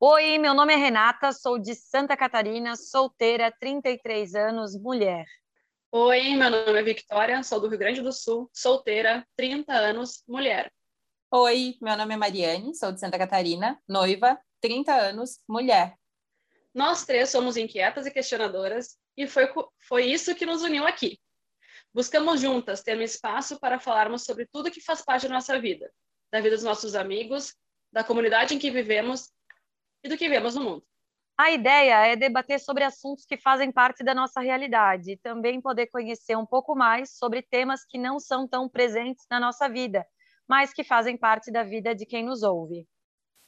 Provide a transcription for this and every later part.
Oi, meu nome é Renata, sou de Santa Catarina, solteira, 33 anos, mulher. Oi, meu nome é Victoria, sou do Rio Grande do Sul, solteira, 30 anos, mulher. Oi, meu nome é Mariane, sou de Santa Catarina, noiva, 30 anos, mulher. Nós três somos inquietas e questionadoras e foi, foi isso que nos uniu aqui. Buscamos juntas ter um espaço para falarmos sobre tudo que faz parte da nossa vida, da vida dos nossos amigos, da comunidade em que vivemos e do que vemos no mundo. A ideia é debater sobre assuntos que fazem parte da nossa realidade e também poder conhecer um pouco mais sobre temas que não são tão presentes na nossa vida, mas que fazem parte da vida de quem nos ouve.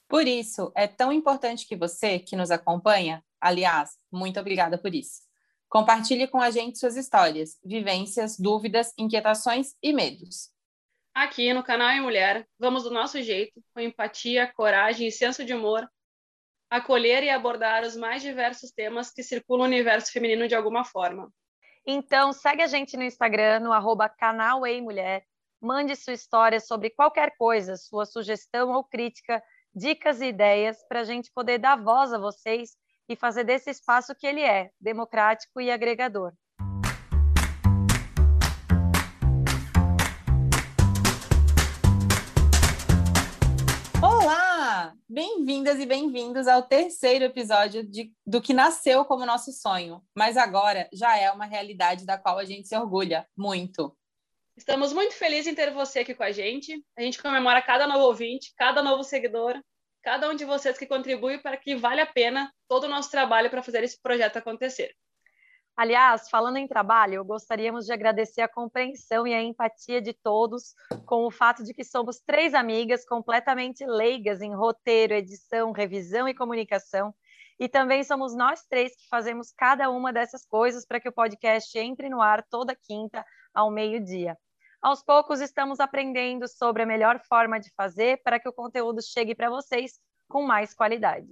Por isso, é tão importante que você, que nos acompanha, aliás, muito obrigada por isso, compartilhe com a gente suas histórias, vivências, dúvidas, inquietações e medos. Aqui no canal e Mulher, vamos do nosso jeito, com empatia, coragem e senso de humor, acolher e abordar os mais diversos temas que circulam no universo feminino de alguma forma. Então, segue a gente no Instagram, no arroba canal Ei Mulher. Mande sua história sobre qualquer coisa, sua sugestão ou crítica, dicas e ideias, para a gente poder dar voz a vocês e fazer desse espaço que ele é, democrático e agregador. Bem-vindas e bem-vindos ao terceiro episódio de, do que nasceu como nosso sonho, mas agora já é uma realidade da qual a gente se orgulha muito. Estamos muito felizes em ter você aqui com a gente. A gente comemora cada novo ouvinte, cada novo seguidor, cada um de vocês que contribui para que vale a pena todo o nosso trabalho para fazer esse projeto acontecer. Aliás, falando em trabalho, gostaríamos de agradecer a compreensão e a empatia de todos com o fato de que somos três amigas completamente leigas em roteiro, edição, revisão e comunicação. E também somos nós três que fazemos cada uma dessas coisas para que o podcast entre no ar toda quinta ao meio-dia. Aos poucos estamos aprendendo sobre a melhor forma de fazer para que o conteúdo chegue para vocês com mais qualidade.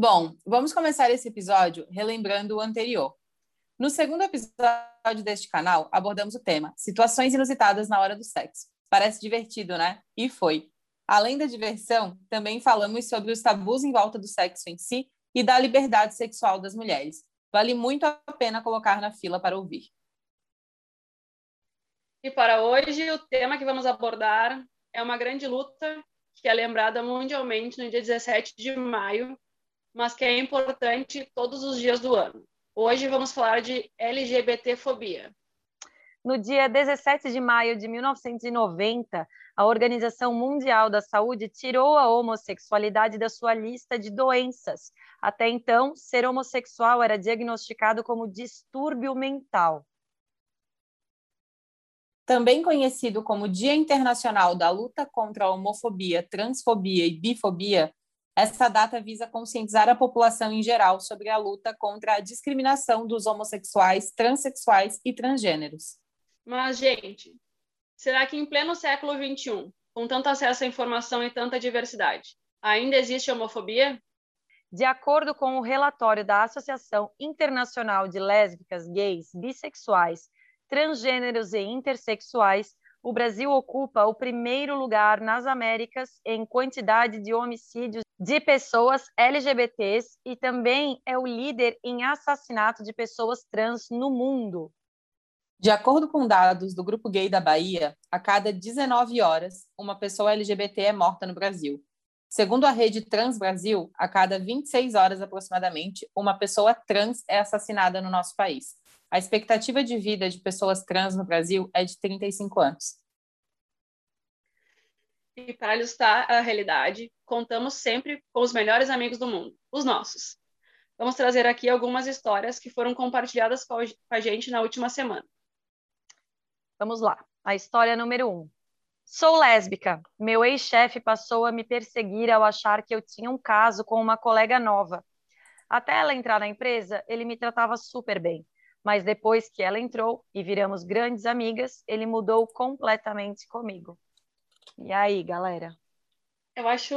Bom, vamos começar esse episódio relembrando o anterior. No segundo episódio deste canal, abordamos o tema Situações inusitadas na hora do sexo. Parece divertido, né? E foi. Além da diversão, também falamos sobre os tabus em volta do sexo em si e da liberdade sexual das mulheres. Vale muito a pena colocar na fila para ouvir. E para hoje, o tema que vamos abordar é uma grande luta que é lembrada mundialmente no dia 17 de maio, mas que é importante todos os dias do ano. Hoje vamos falar de LGBTfobia. No dia 17 de maio de 1990, a Organização Mundial da Saúde tirou a homossexualidade da sua lista de doenças. Até então, ser homossexual era diagnosticado como distúrbio mental. Também conhecido como Dia Internacional da Luta contra a Homofobia, Transfobia e Bifobia, essa data visa conscientizar a população em geral sobre a luta contra a discriminação dos homossexuais, transexuais e transgêneros. Mas, gente, será que em pleno século XXI, com tanto acesso à informação e tanta diversidade, ainda existe homofobia? De acordo com o relatório da Associação Internacional de Lésbicas, Gays, Bissexuais, Transgêneros e Intersexuais, o Brasil ocupa o primeiro lugar nas Américas em quantidade de homicídios de pessoas LGBTs e também é o líder em assassinato de pessoas trans no mundo. De acordo com dados do Grupo Gay da Bahia, a cada 19 horas, uma pessoa LGBT é morta no Brasil. Segundo a rede Trans Brasil, a cada 26 horas aproximadamente, uma pessoa trans é assassinada no nosso país. A expectativa de vida de pessoas trans no Brasil é de 35 anos. E para ilustrar a realidade, contamos sempre com os melhores amigos do mundo, os nossos. Vamos trazer aqui algumas histórias que foram compartilhadas com a gente na última semana. Vamos lá. A história número um. Sou lésbica. Meu ex-chefe passou a me perseguir ao achar que eu tinha um caso com uma colega nova. Até ela entrar na empresa, ele me tratava super bem mas depois que ela entrou e viramos grandes amigas, ele mudou completamente comigo. E aí, galera? Eu acho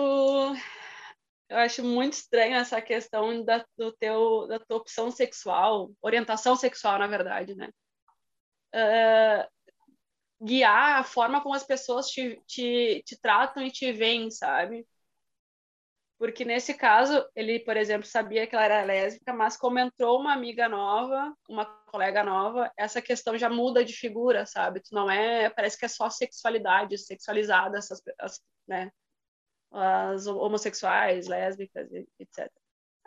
eu acho muito estranho essa questão da, do teu, da tua opção sexual, orientação sexual, na verdade, né? Uh, guiar a forma como as pessoas te, te, te tratam e te veem, sabe? Porque nesse caso, ele, por exemplo, sabia que ela era lésbica, mas como entrou uma amiga nova, uma colega nova, essa questão já muda de figura, sabe? Tu não é, parece que é só sexualidade, sexualizada, essas, as, né? As homossexuais, lésbicas, etc.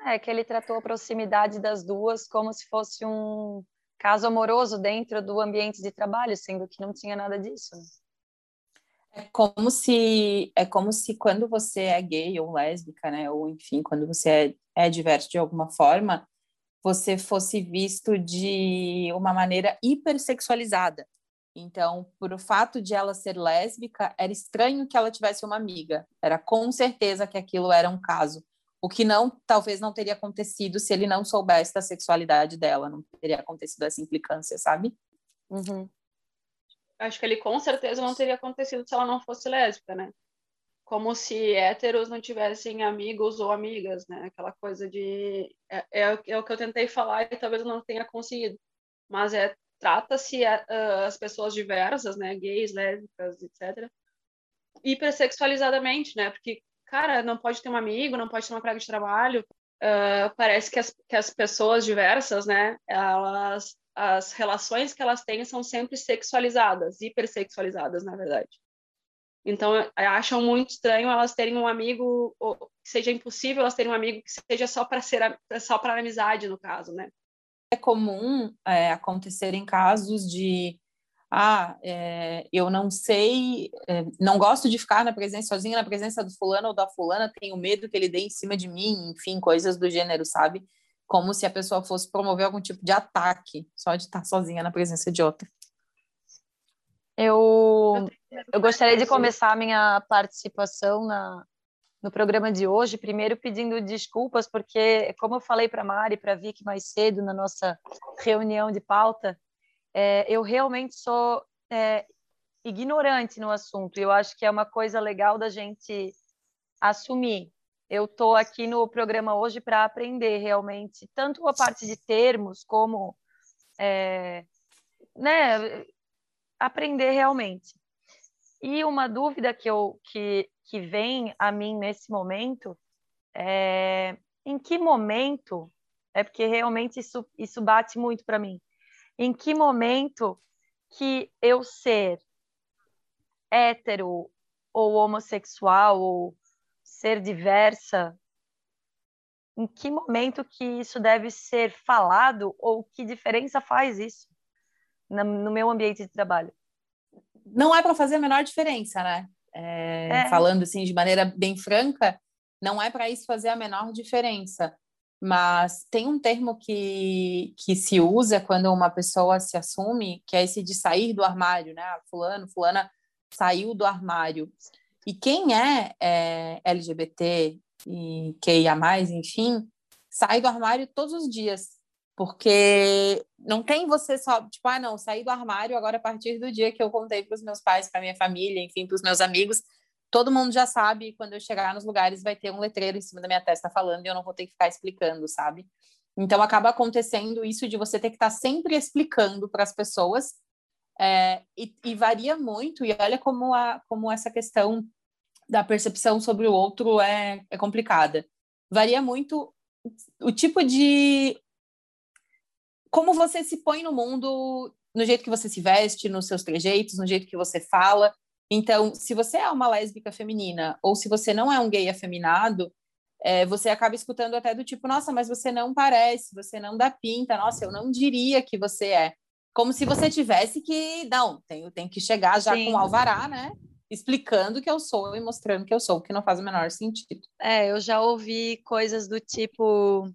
É que ele tratou a proximidade das duas como se fosse um caso amoroso dentro do ambiente de trabalho, sendo que não tinha nada disso. É como se é como se quando você é gay ou lésbica, né, ou enfim, quando você é, é diverso de alguma forma, você fosse visto de uma maneira hipersexualizada. Então, por o fato de ela ser lésbica, era estranho que ela tivesse uma amiga. Era com certeza que aquilo era um caso. O que não, talvez não teria acontecido se ele não soubesse da sexualidade dela, não teria acontecido essa implicância, sabe? Uhum acho que ele com certeza não teria acontecido se ela não fosse lésbica, né? Como se héteros não tivessem amigos ou amigas, né? Aquela coisa de. É, é, é o que eu tentei falar e talvez eu não tenha conseguido. Mas é trata-se uh, as pessoas diversas, né? Gays, lésbicas, etc. Hipersexualizadamente, né? Porque, cara, não pode ter um amigo, não pode ter uma colega de trabalho. Uh, parece que as, que as pessoas diversas, né? Elas as relações que elas têm são sempre sexualizadas, hipersexualizadas, na verdade. Então, acham muito estranho elas terem um amigo, ou seja impossível elas terem um amigo que seja só para ser só para amizade, no caso, né? É comum é, acontecer em casos de ah, é, eu não sei, é, não gosto de ficar na presença sozinha na presença do fulano ou da fulana, tenho medo que ele dê em cima de mim, enfim, coisas do gênero, sabe? Como se a pessoa fosse promover algum tipo de ataque só de estar sozinha na presença de outra. Eu, eu gostaria de começar a minha participação na, no programa de hoje, primeiro pedindo desculpas, porque, como eu falei para a Mari, para a Vicky mais cedo, na nossa reunião de pauta, é, eu realmente sou é, ignorante no assunto. Eu acho que é uma coisa legal da gente assumir eu estou aqui no programa hoje para aprender realmente, tanto a parte de termos como é, né, aprender realmente. E uma dúvida que, eu, que, que vem a mim nesse momento é em que momento, é porque realmente isso, isso bate muito para mim, em que momento que eu ser hétero ou homossexual ou ser diversa, em que momento que isso deve ser falado ou que diferença faz isso no meu ambiente de trabalho? Não é para fazer a menor diferença, né? É, é. Falando assim de maneira bem franca, não é para isso fazer a menor diferença. Mas tem um termo que, que se usa quando uma pessoa se assume, que é esse de sair do armário, né? Ah, fulano, fulana saiu do armário. E quem é, é LGBT e mais, enfim, sai do armário todos os dias. Porque não tem você só, tipo, ah, não, saí do armário agora a partir do dia que eu contei para os meus pais, para minha família, enfim, para os meus amigos. Todo mundo já sabe, quando eu chegar nos lugares vai ter um letreiro em cima da minha testa falando e eu não vou ter que ficar explicando, sabe? Então acaba acontecendo isso de você ter que estar tá sempre explicando para as pessoas é, e, e, varia muito, e olha como, a, como essa questão da percepção sobre o outro é, é complicada. Varia muito o tipo de. Como você se põe no mundo, no jeito que você se veste, nos seus trejeitos, no jeito que você fala. Então, se você é uma lésbica feminina ou se você não é um gay afeminado, é, você acaba escutando até do tipo, nossa, mas você não parece, você não dá pinta, nossa, eu não diria que você é como se você tivesse que, não, tem, que chegar já Sim. com alvará, né? Explicando que eu sou e mostrando que eu sou, que não faz o menor sentido. É, eu já ouvi coisas do tipo: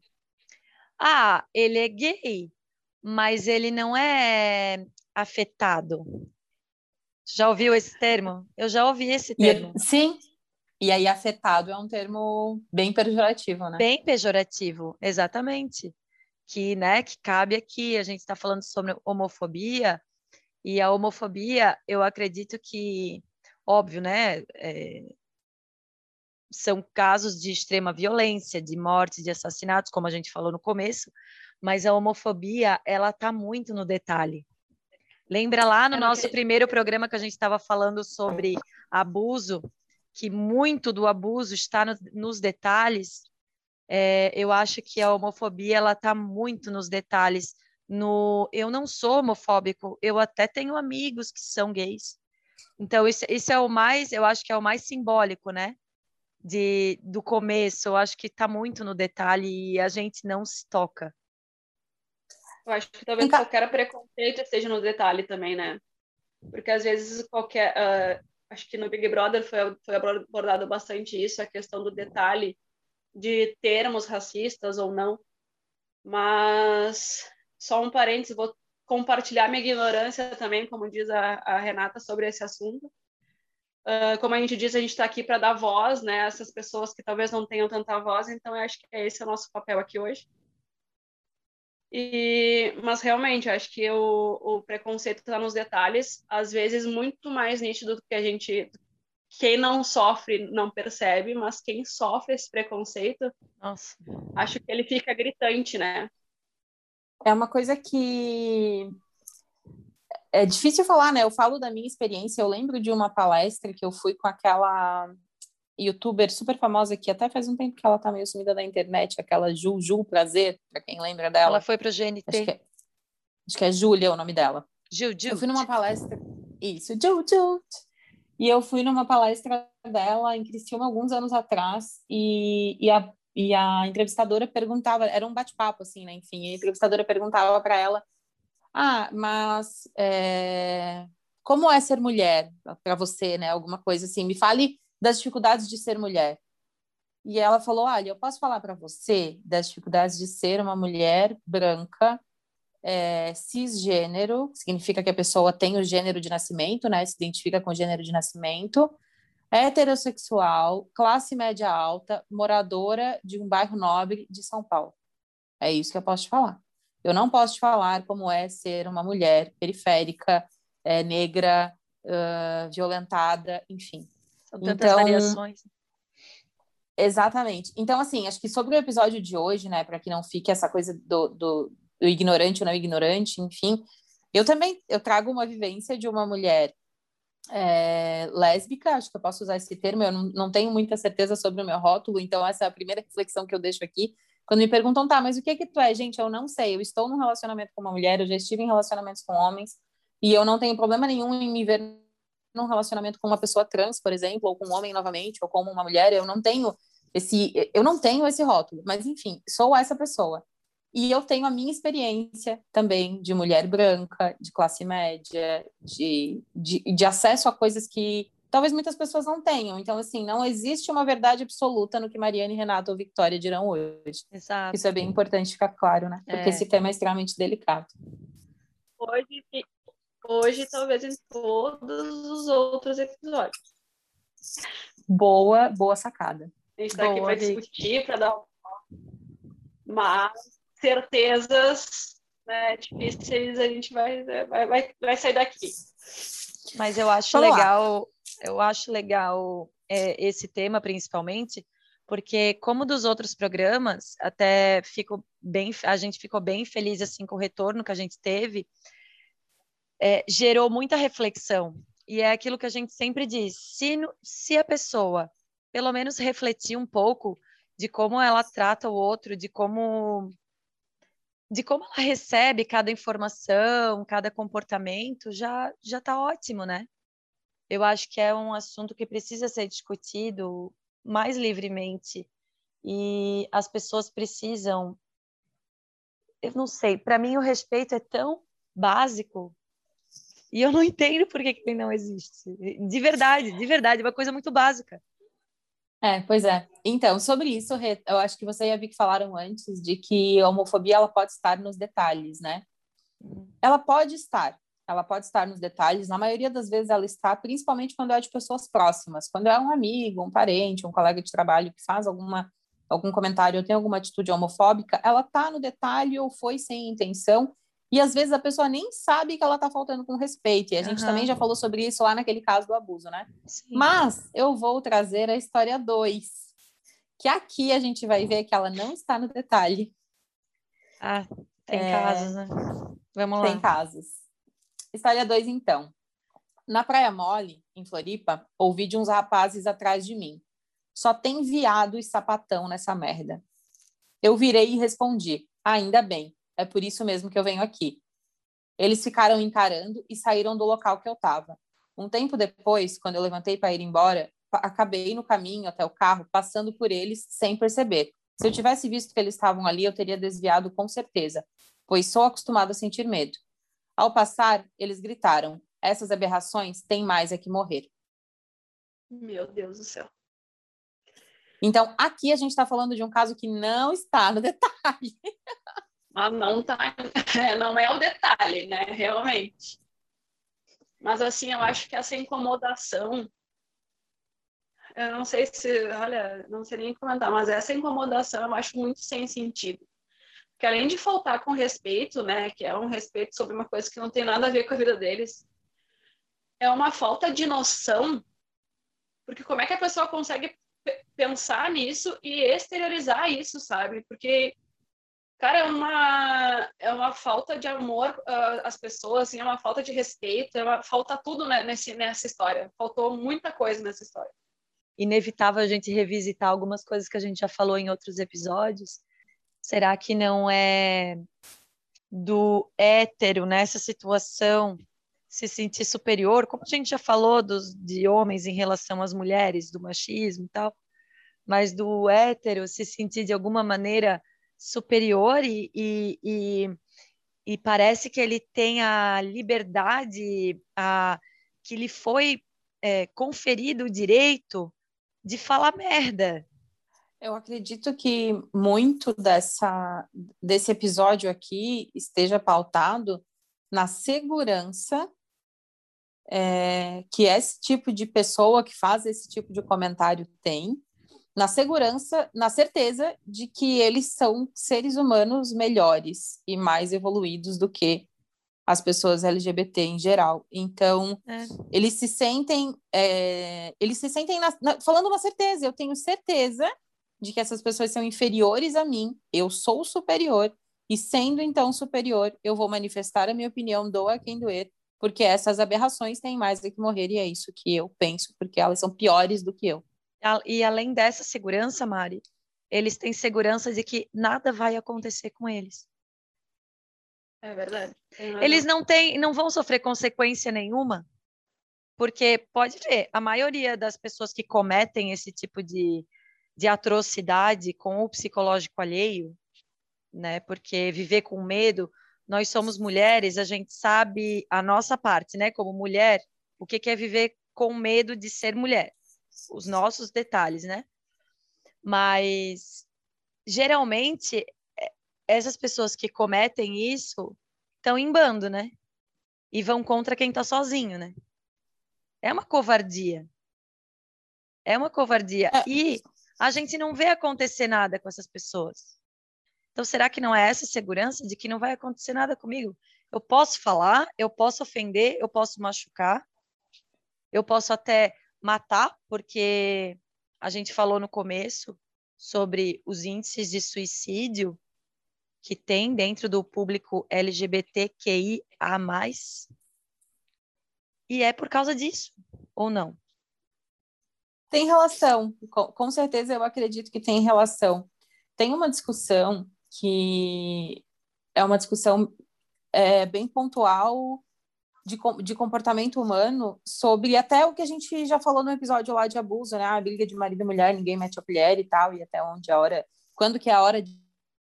ah, ele é gay, mas ele não é afetado. Já ouviu esse termo? Eu já ouvi esse termo. E, sim. E aí, afetado é um termo bem pejorativo, né? Bem pejorativo, exatamente que, né, que cabe aqui. A gente está falando sobre homofobia, e a homofobia, eu acredito que, óbvio, né, é, são casos de extrema violência, de morte, de assassinatos, como a gente falou no começo, mas a homofobia, ela está muito no detalhe. Lembra lá no nosso primeiro programa que a gente estava falando sobre abuso, que muito do abuso está no, nos detalhes, é, eu acho que a homofobia ela está muito nos detalhes. No, eu não sou homofóbico, eu até tenho amigos que são gays. Então isso, isso é o mais, eu acho que é o mais simbólico, né? De, do começo, eu acho que está muito no detalhe e a gente não se toca. Eu acho que talvez então... qualquer preconceito esteja no detalhe também, né? Porque às vezes qualquer. Uh, acho que no Big Brother foi, foi abordado bastante isso, a questão do detalhe de termos racistas ou não. Mas só um parênteses, vou compartilhar minha ignorância também, como diz a, a Renata, sobre esse assunto. Uh, como a gente diz, a gente está aqui para dar voz, né, a essas pessoas que talvez não tenham tanta voz, então eu acho que esse é o nosso papel aqui hoje. E, mas realmente, acho que o, o preconceito está nos detalhes, às vezes muito mais nítido do que a gente. Quem não sofre não percebe, mas quem sofre esse preconceito, Nossa. acho que ele fica gritante, né? É uma coisa que é difícil falar, né? Eu falo da minha experiência. Eu lembro de uma palestra que eu fui com aquela youtuber super famosa que até faz um tempo que ela tá meio sumida da internet, aquela Ju, Ju Prazer, pra quem lembra dela. Ela foi pro GNT. Acho que é, acho que é Júlia o nome dela. Ju, Ju. Eu fui numa palestra. Isso, Ju, Ju. E eu fui numa palestra dela em Criciúma alguns anos atrás e, e, a, e a entrevistadora perguntava, era um bate-papo assim, né? Enfim, a entrevistadora perguntava para ela: Ah, mas é, como é ser mulher para você, né? Alguma coisa assim. Me fale das dificuldades de ser mulher. E ela falou: Olha, eu posso falar para você das dificuldades de ser uma mulher branca, é, cisgênero, significa que a pessoa tem o gênero de nascimento, né? Se identifica com o gênero de nascimento, heterossexual, classe média alta, moradora de um bairro nobre de São Paulo. É isso que eu posso te falar. Eu não posso te falar como é ser uma mulher periférica, é, negra, uh, violentada, enfim. São tantas então, variações. Exatamente. Então, assim, acho que sobre o episódio de hoje, né, para que não fique essa coisa do, do, do ignorante ou não ignorante, enfim, eu também eu trago uma vivência de uma mulher é, lésbica, acho que eu posso usar esse termo, eu não, não tenho muita certeza sobre o meu rótulo, então essa é a primeira reflexão que eu deixo aqui. Quando me perguntam, tá, mas o que que tu é? Gente, eu não sei, eu estou num relacionamento com uma mulher, eu já estive em relacionamentos com homens, e eu não tenho problema nenhum em me ver num relacionamento com uma pessoa trans, por exemplo, ou com um homem novamente, ou como uma mulher, eu não tenho esse eu não tenho esse rótulo, mas enfim, sou essa pessoa. E eu tenho a minha experiência também de mulher branca, de classe média, de, de, de acesso a coisas que talvez muitas pessoas não tenham. Então, assim, não existe uma verdade absoluta no que Mariane, Renato ou Victoria dirão hoje. Exato. Isso é bem importante ficar claro, né? Porque é. esse tema é extremamente delicado. Hoje, hoje, talvez em todos os outros episódios. Boa, boa sacada. A gente está aqui para discutir, para dar mas certezas né, difíceis a gente vai, vai, vai, vai sair daqui. Mas eu acho Vamos legal, lá. eu acho legal é, esse tema principalmente, porque como dos outros programas, até fico bem, a gente ficou bem feliz assim com o retorno que a gente teve é, gerou muita reflexão. E é aquilo que a gente sempre diz: se, se a pessoa, pelo menos, refletir um pouco de como ela trata o outro, de como de como ela recebe cada informação, cada comportamento, já já está ótimo, né? Eu acho que é um assunto que precisa ser discutido mais livremente e as pessoas precisam. Eu não sei, para mim o respeito é tão básico e eu não entendo por que, que ele não existe. De verdade, de verdade, é uma coisa muito básica. É, pois é. Então, sobre isso, eu acho que você e a Vicky falaram antes de que a homofobia ela pode estar nos detalhes, né? Ela pode estar, ela pode estar nos detalhes. Na maioria das vezes ela está, principalmente quando é de pessoas próximas, quando é um amigo, um parente, um colega de trabalho que faz alguma algum comentário ou tem alguma atitude homofóbica, ela está no detalhe ou foi sem intenção e às vezes a pessoa nem sabe que ela está faltando com respeito. E a gente também já falou sobre isso lá naquele caso do abuso, né? Sim. Mas eu vou trazer a história 2, que aqui a gente vai ver que ela não está no detalhe. Ah, tem é... casos, né? Vamos lá. Tem casos. História 2, então. Na Praia Mole, em Floripa, ouvi de uns rapazes atrás de mim. Só tem viado e sapatão nessa merda. Eu virei e respondi: Ainda bem, é por isso mesmo que eu venho aqui. Eles ficaram encarando e saíram do local que eu estava. Um tempo depois, quando eu levantei para ir embora, acabei no caminho até o carro, passando por eles sem perceber. Se eu tivesse visto que eles estavam ali, eu teria desviado com certeza, pois sou acostumado a sentir medo. Ao passar, eles gritaram: Essas aberrações têm mais é que morrer. Meu Deus do céu. Então, aqui a gente está falando de um caso que não está no detalhe. Mas não tá, não é o detalhe, né? Realmente. Mas assim, eu acho que essa incomodação, eu não sei se, olha, não sei nem comentar, mas essa incomodação eu acho muito sem sentido. Porque além de faltar com respeito, né, que é um respeito sobre uma coisa que não tem nada a ver com a vida deles, é uma falta de noção, porque como é que a pessoa consegue pensar nisso e exteriorizar isso, sabe? Porque, cara, é uma, é uma falta de amor uh, às pessoas, assim, é uma falta de respeito, é uma, falta tudo né, nesse, nessa história. Faltou muita coisa nessa história. Inevitável a gente revisitar algumas coisas que a gente já falou em outros episódios. Será que não é do hétero nessa situação se sentir superior, como a gente já falou dos, de homens em relação às mulheres, do machismo e tal, mas do hétero se sentir de alguma maneira superior e, e, e, e parece que ele tem a liberdade, a, que lhe foi é, conferido o direito de falar merda. Eu acredito que muito dessa, desse episódio aqui esteja pautado na segurança é, que esse tipo de pessoa que faz esse tipo de comentário tem, na segurança, na certeza de que eles são seres humanos melhores e mais evoluídos do que as pessoas LGBT em geral. Então, é. eles se sentem, é, eles se sentem na, na, falando uma certeza. Eu tenho certeza de que essas pessoas são inferiores a mim. Eu sou superior e sendo então superior, eu vou manifestar a minha opinião, doa quem doer, porque essas aberrações têm mais do que morrer, e é isso que eu penso, porque elas são piores do que eu. E além dessa segurança, Mari, eles têm segurança de que nada vai acontecer com eles. É verdade. Eles não têm, não vão sofrer consequência nenhuma, porque pode ver, a maioria das pessoas que cometem esse tipo de, de atrocidade com o psicológico alheio, né? Porque viver com medo nós somos mulheres, a gente sabe a nossa parte, né? Como mulher, o que é viver com medo de ser mulher, os nossos detalhes, né? Mas geralmente é, essas pessoas que cometem isso estão em bando, né? E vão contra quem está sozinho, né? É uma covardia. É uma covardia. É. E a gente não vê acontecer nada com essas pessoas. Então, será que não é essa segurança de que não vai acontecer nada comigo? Eu posso falar, eu posso ofender, eu posso machucar, eu posso até matar, porque a gente falou no começo sobre os índices de suicídio que tem dentro do público LGBTQIA+. E é por causa disso, ou não? Tem relação, com certeza eu acredito que tem relação. Tem uma discussão que é uma discussão é, bem pontual de, de comportamento humano sobre até o que a gente já falou no episódio lá de abuso, né? A briga de marido e mulher, ninguém mete a colher e tal, e até onde a hora, quando que é a hora de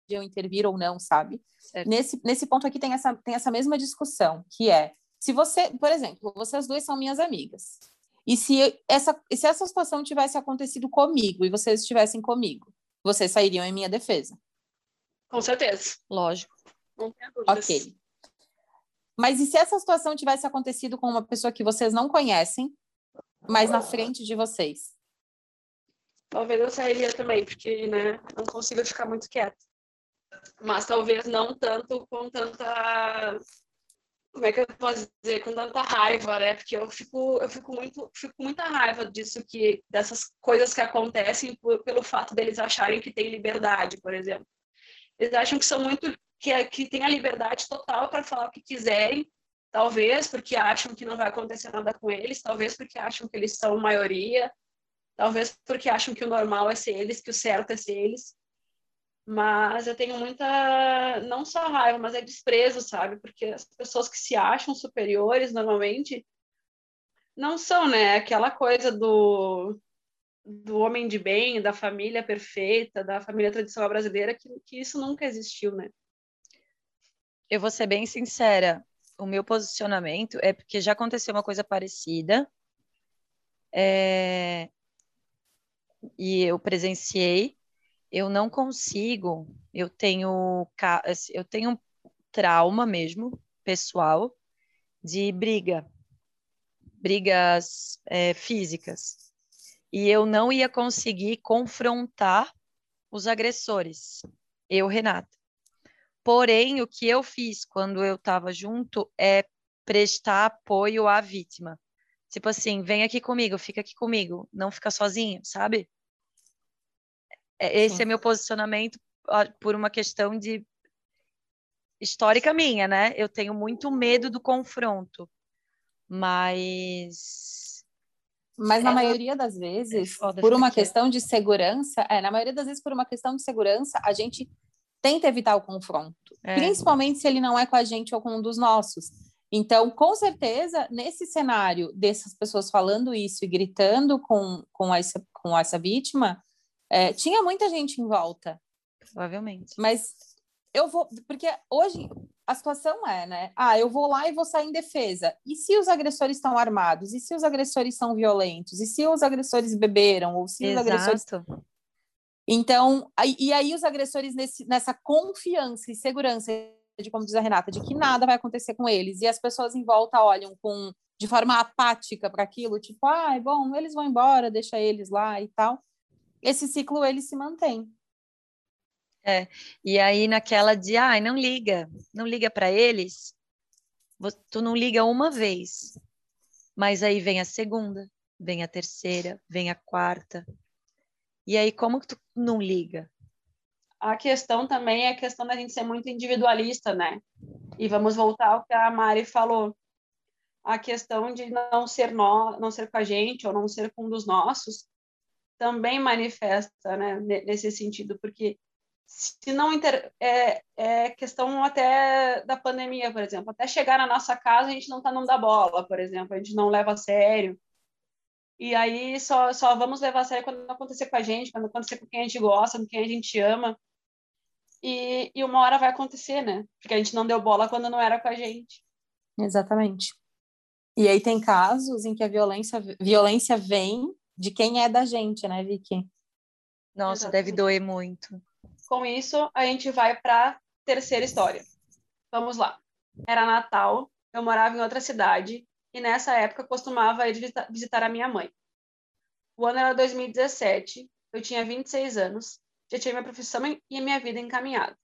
eu intervir ou não, sabe? Nesse, nesse ponto aqui tem essa, tem essa mesma discussão, que é, se você, por exemplo, vocês duas são minhas amigas, e se essa, se essa situação tivesse acontecido comigo e vocês estivessem comigo, vocês sairiam em minha defesa. Com certeza. Lógico. Não tenho dúvidas. Ok. Mas e se essa situação tivesse acontecido com uma pessoa que vocês não conhecem, mas na frente de vocês? Talvez eu sairia também, porque né, não consigo ficar muito quieta. Mas talvez não tanto com tanta. Como é que eu posso dizer? Com tanta raiva, né? Porque eu fico, eu fico muito, fico muita raiva disso que dessas coisas que acontecem por, pelo fato deles acharem que têm liberdade, por exemplo. Eles acham que são muito que, que têm a liberdade total para falar o que quiserem Talvez porque acham que não vai acontecer nada com eles, talvez porque acham que eles são maioria, talvez porque acham que o normal é ser eles, que o certo é ser eles. Mas eu tenho muita, não só raiva, mas é desprezo, sabe? Porque as pessoas que se acham superiores, normalmente, não são, né? Aquela coisa do, do homem de bem, da família perfeita, da família tradicional brasileira, que, que isso nunca existiu, né? Eu vou ser bem sincera, o meu posicionamento é porque já aconteceu uma coisa parecida, é... e eu presenciei, eu não consigo, eu tenho, assim, eu tenho um trauma mesmo, pessoal, de briga, brigas é, físicas. E eu não ia conseguir confrontar os agressores, eu, Renata. Porém, o que eu fiz quando eu estava junto é prestar apoio à vítima. Tipo assim, vem aqui comigo, fica aqui comigo, não fica sozinho, sabe? É, esse Sim. é meu posicionamento por uma questão de histórica minha, né? Eu tenho muito medo do confronto, mas mas na é, maioria das vezes, é por uma questão de segurança, é, na maioria das vezes por uma questão de segurança, a gente tenta evitar o confronto, é. principalmente se ele não é com a gente ou com um dos nossos. Então, com certeza, nesse cenário dessas pessoas falando isso e gritando com, com, essa, com essa vítima, é, tinha muita gente em volta. Provavelmente. Mas eu vou. Porque hoje a situação é, né? Ah, eu vou lá e vou sair em defesa. E se os agressores estão armados? E se os agressores são violentos? E se os agressores beberam? Ou se Exato. os agressores. Então, e aí os agressores nesse, nessa confiança e segurança de, como diz a Renata, de que nada vai acontecer com eles. E as pessoas em volta olham com de forma apática para aquilo, tipo, ah, bom, eles vão embora, deixa eles lá e tal esse ciclo ele se mantém. É, e aí naquela de, ai, ah, não liga, não liga para eles, tu não liga uma vez, mas aí vem a segunda, vem a terceira, vem a quarta, e aí como que tu não liga? A questão também é a questão da gente ser muito individualista, né? E vamos voltar ao que a Mari falou, a questão de não ser nós, não ser com a gente ou não ser com um dos nossos, também manifesta né, nesse sentido, porque se não inter... é, é questão até da pandemia, por exemplo, até chegar na nossa casa a gente não está dando a bola, por exemplo, a gente não leva a sério. E aí só, só vamos levar a sério quando acontecer com a gente, quando acontecer com quem a gente gosta, com quem a gente ama. E, e uma hora vai acontecer, né? Porque a gente não deu bola quando não era com a gente. Exatamente. E aí tem casos em que a violência, violência vem de quem é da gente, né, Vicky? Nossa, Exato. deve doer muito. Com isso, a gente vai para terceira história. Vamos lá. Era Natal, eu morava em outra cidade e nessa época costumava ir visitar a minha mãe. O ano era 2017, eu tinha 26 anos, já tinha minha profissão e minha vida encaminhada,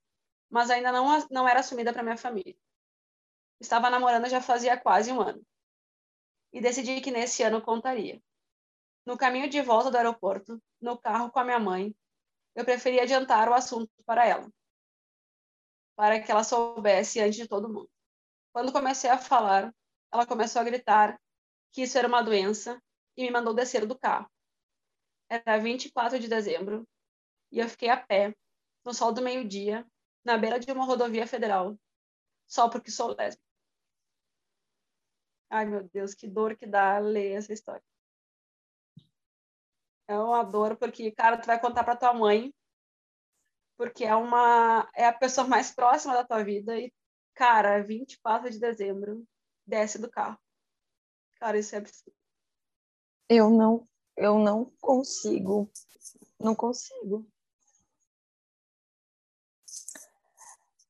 mas ainda não, não era assumida para minha família. Estava namorando já fazia quase um ano e decidi que nesse ano contaria. No caminho de volta do aeroporto, no carro com a minha mãe, eu preferi adiantar o assunto para ela, para que ela soubesse antes de todo mundo. Quando comecei a falar, ela começou a gritar que isso era uma doença e me mandou descer do carro. Era 24 de dezembro e eu fiquei a pé, no sol do meio-dia, na beira de uma rodovia federal, só porque sou lésbica. Ai, meu Deus, que dor que dá ler essa história. É uma dor porque, cara, tu vai contar para tua mãe, porque é uma é a pessoa mais próxima da tua vida e, cara, 24 de dezembro, desce do carro. Cara, isso é absurdo. Eu não, eu não consigo. Não consigo.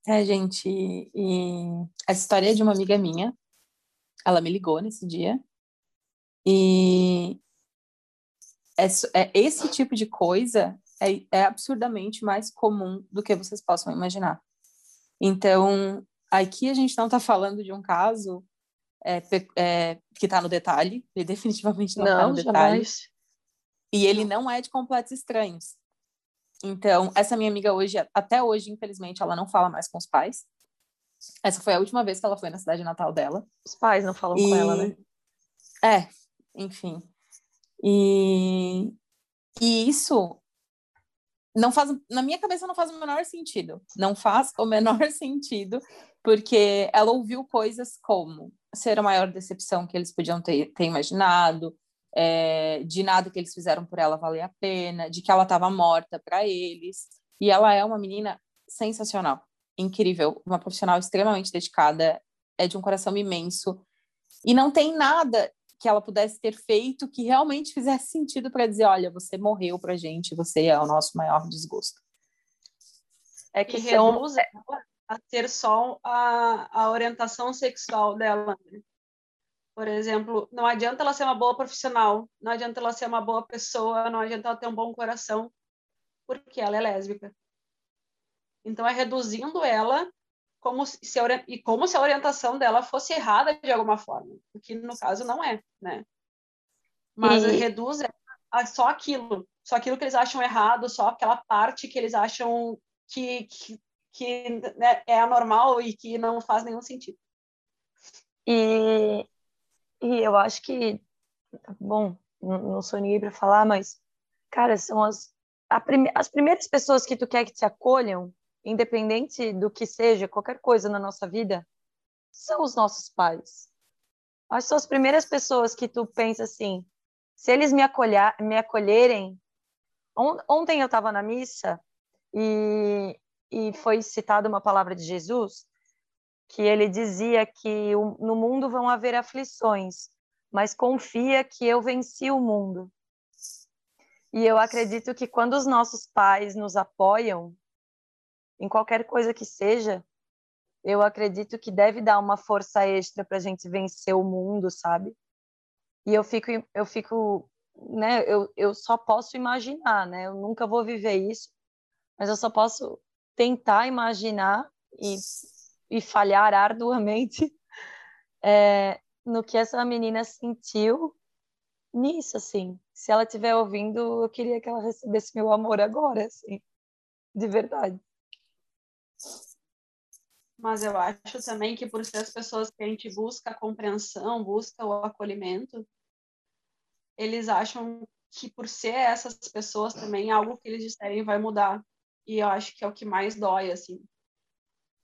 É, gente, e a história é de uma amiga minha. Ela me ligou nesse dia. E é, é, esse tipo de coisa é, é absurdamente mais comum do que vocês possam imaginar. Então, aqui a gente não está falando de um caso é, é, que está no detalhe, ele definitivamente não está no detalhe. Jamais. E ele não é de completos estranhos. Então, essa minha amiga hoje, até hoje, infelizmente, ela não fala mais com os pais. Essa foi a última vez que ela foi na cidade natal dela. Os pais não falam e... com ela, né? É, enfim. E, e isso não faz, na minha cabeça não faz o menor sentido. Não faz o menor sentido, porque ela ouviu coisas como ser a maior decepção que eles podiam ter, ter imaginado, é, de nada que eles fizeram por ela valer a pena, de que ela estava morta para eles. E ela é uma menina sensacional, incrível, uma profissional extremamente dedicada, é de um coração imenso. E não tem nada que ela pudesse ter feito que realmente fizesse sentido para dizer, olha, você morreu pra gente, você é o nosso maior desgosto. É que reduz a ter só a, a orientação sexual dela. Né? Por exemplo, não adianta ela ser uma boa profissional, não adianta ela ser uma boa pessoa, não adianta ela ter um bom coração, porque ela é lésbica. Então é reduzindo ela como se a, e como se a orientação dela fosse errada de alguma forma, o que no caso não é, né? Mas e... reduz a só aquilo, só aquilo que eles acham errado, só aquela parte que eles acham que, que, que né, é anormal e que não faz nenhum sentido. E, e eu acho que, bom, não sou ninguém para falar, mas, cara, são as, prime, as primeiras pessoas que tu quer que te acolham independente do que seja, qualquer coisa na nossa vida, são os nossos pais. As primeiras pessoas que tu pensa assim, se eles me, acolher, me acolherem. Ontem eu estava na missa e, e foi citada uma palavra de Jesus que ele dizia que no mundo vão haver aflições, mas confia que eu venci o mundo. E eu acredito que quando os nossos pais nos apoiam, em qualquer coisa que seja, eu acredito que deve dar uma força extra para a gente vencer o mundo, sabe? E eu fico, eu fico, né? Eu, eu só posso imaginar, né? Eu nunca vou viver isso, mas eu só posso tentar imaginar e, e falhar arduamente é, no que essa menina sentiu nisso, assim. Se ela estiver ouvindo, eu queria que ela recebesse meu amor agora, assim, de verdade. Mas eu acho também que por ser as pessoas que a gente busca a compreensão, busca o acolhimento, eles acham que por ser essas pessoas também algo que eles disserem vai mudar. E eu acho que é o que mais dói, assim.